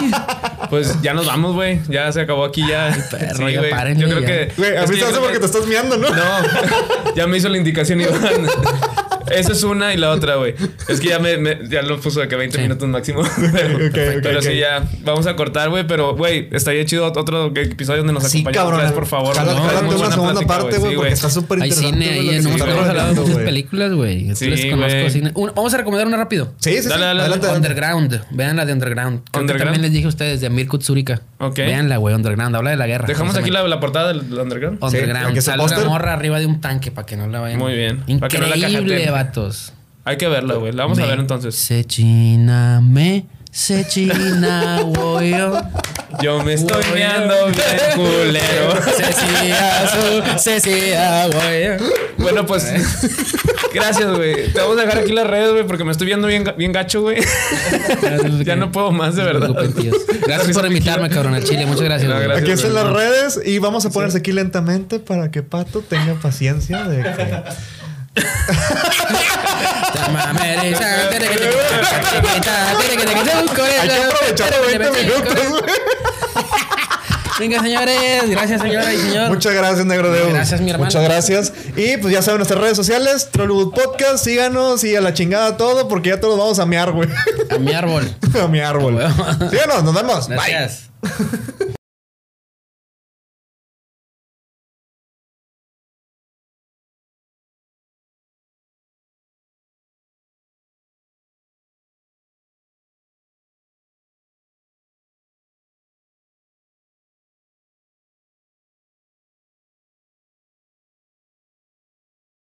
Pues ya nos vamos, güey. Ya se acabó aquí ya. perro, ya párenle, Yo creo ya. que. Güey, a mí yo hace porque que- te estás ¿no? No, ya me hizo la indicación Iván. Esa es una y la otra, güey. Es que ya me, me- ya lo puso de que 20 Sí. minutos máximo. pero ok, pero ok. sí, ya vamos a cortar, güey. Pero, güey, estaría chido otro episodio donde nos Sí, vez, por favor. Jala- jálate Muy una segunda plática, parte, güey, Sí, porque está súper Hay interesante. cine güey, ahí, en hemos hablado muchas películas, güey. Sí, les conozco güey. cine. Un- vamos a recomendar una rápido. Sí, sí, sí. Dale, dale, adelante, adelante. Underground. Vean la de Underground. Creo que también les dije a ustedes de Amir Kutsurika. Ok. Veanla, güey, Underground. Habla de la guerra. Dejamos aquí la, la portada del, Underground. Sí, Underground. Sale una morra arriba de un tanque para que no la vayan. Muy bien. No Increíble. Vatos. Hay que verla, güey. La vamos a ver entonces. Se china me, se china voy yo. Yo me estoy meando bien culero. Se china su, se china. Bueno, pues. Gracias, güey. Te vamos a dejar aquí las redes, güey, porque me estoy viendo bien, bien gacho, güey. Ya no puedo más, de verdad. Gracias por invitarme, cabrón, al Chile. Muchas gracias. No, gracias. Aquí están las redes y vamos a ponerse aquí lentamente para que Pato tenga paciencia de que... Hay que aprovechar los 20 minutos. güey. Venga, señores. Gracias, señora y señor. Muchas gracias, Negro Deo. Gracias, mi hermano. Muchas gracias. Y pues ya saben nuestras redes sociales, Trollwood Podcast, síganos y a la chingada todo, porque ya todos vamos a miar, güey. A mi árbol. a mi árbol. Síganos, nos vemos. Bye. Gracias.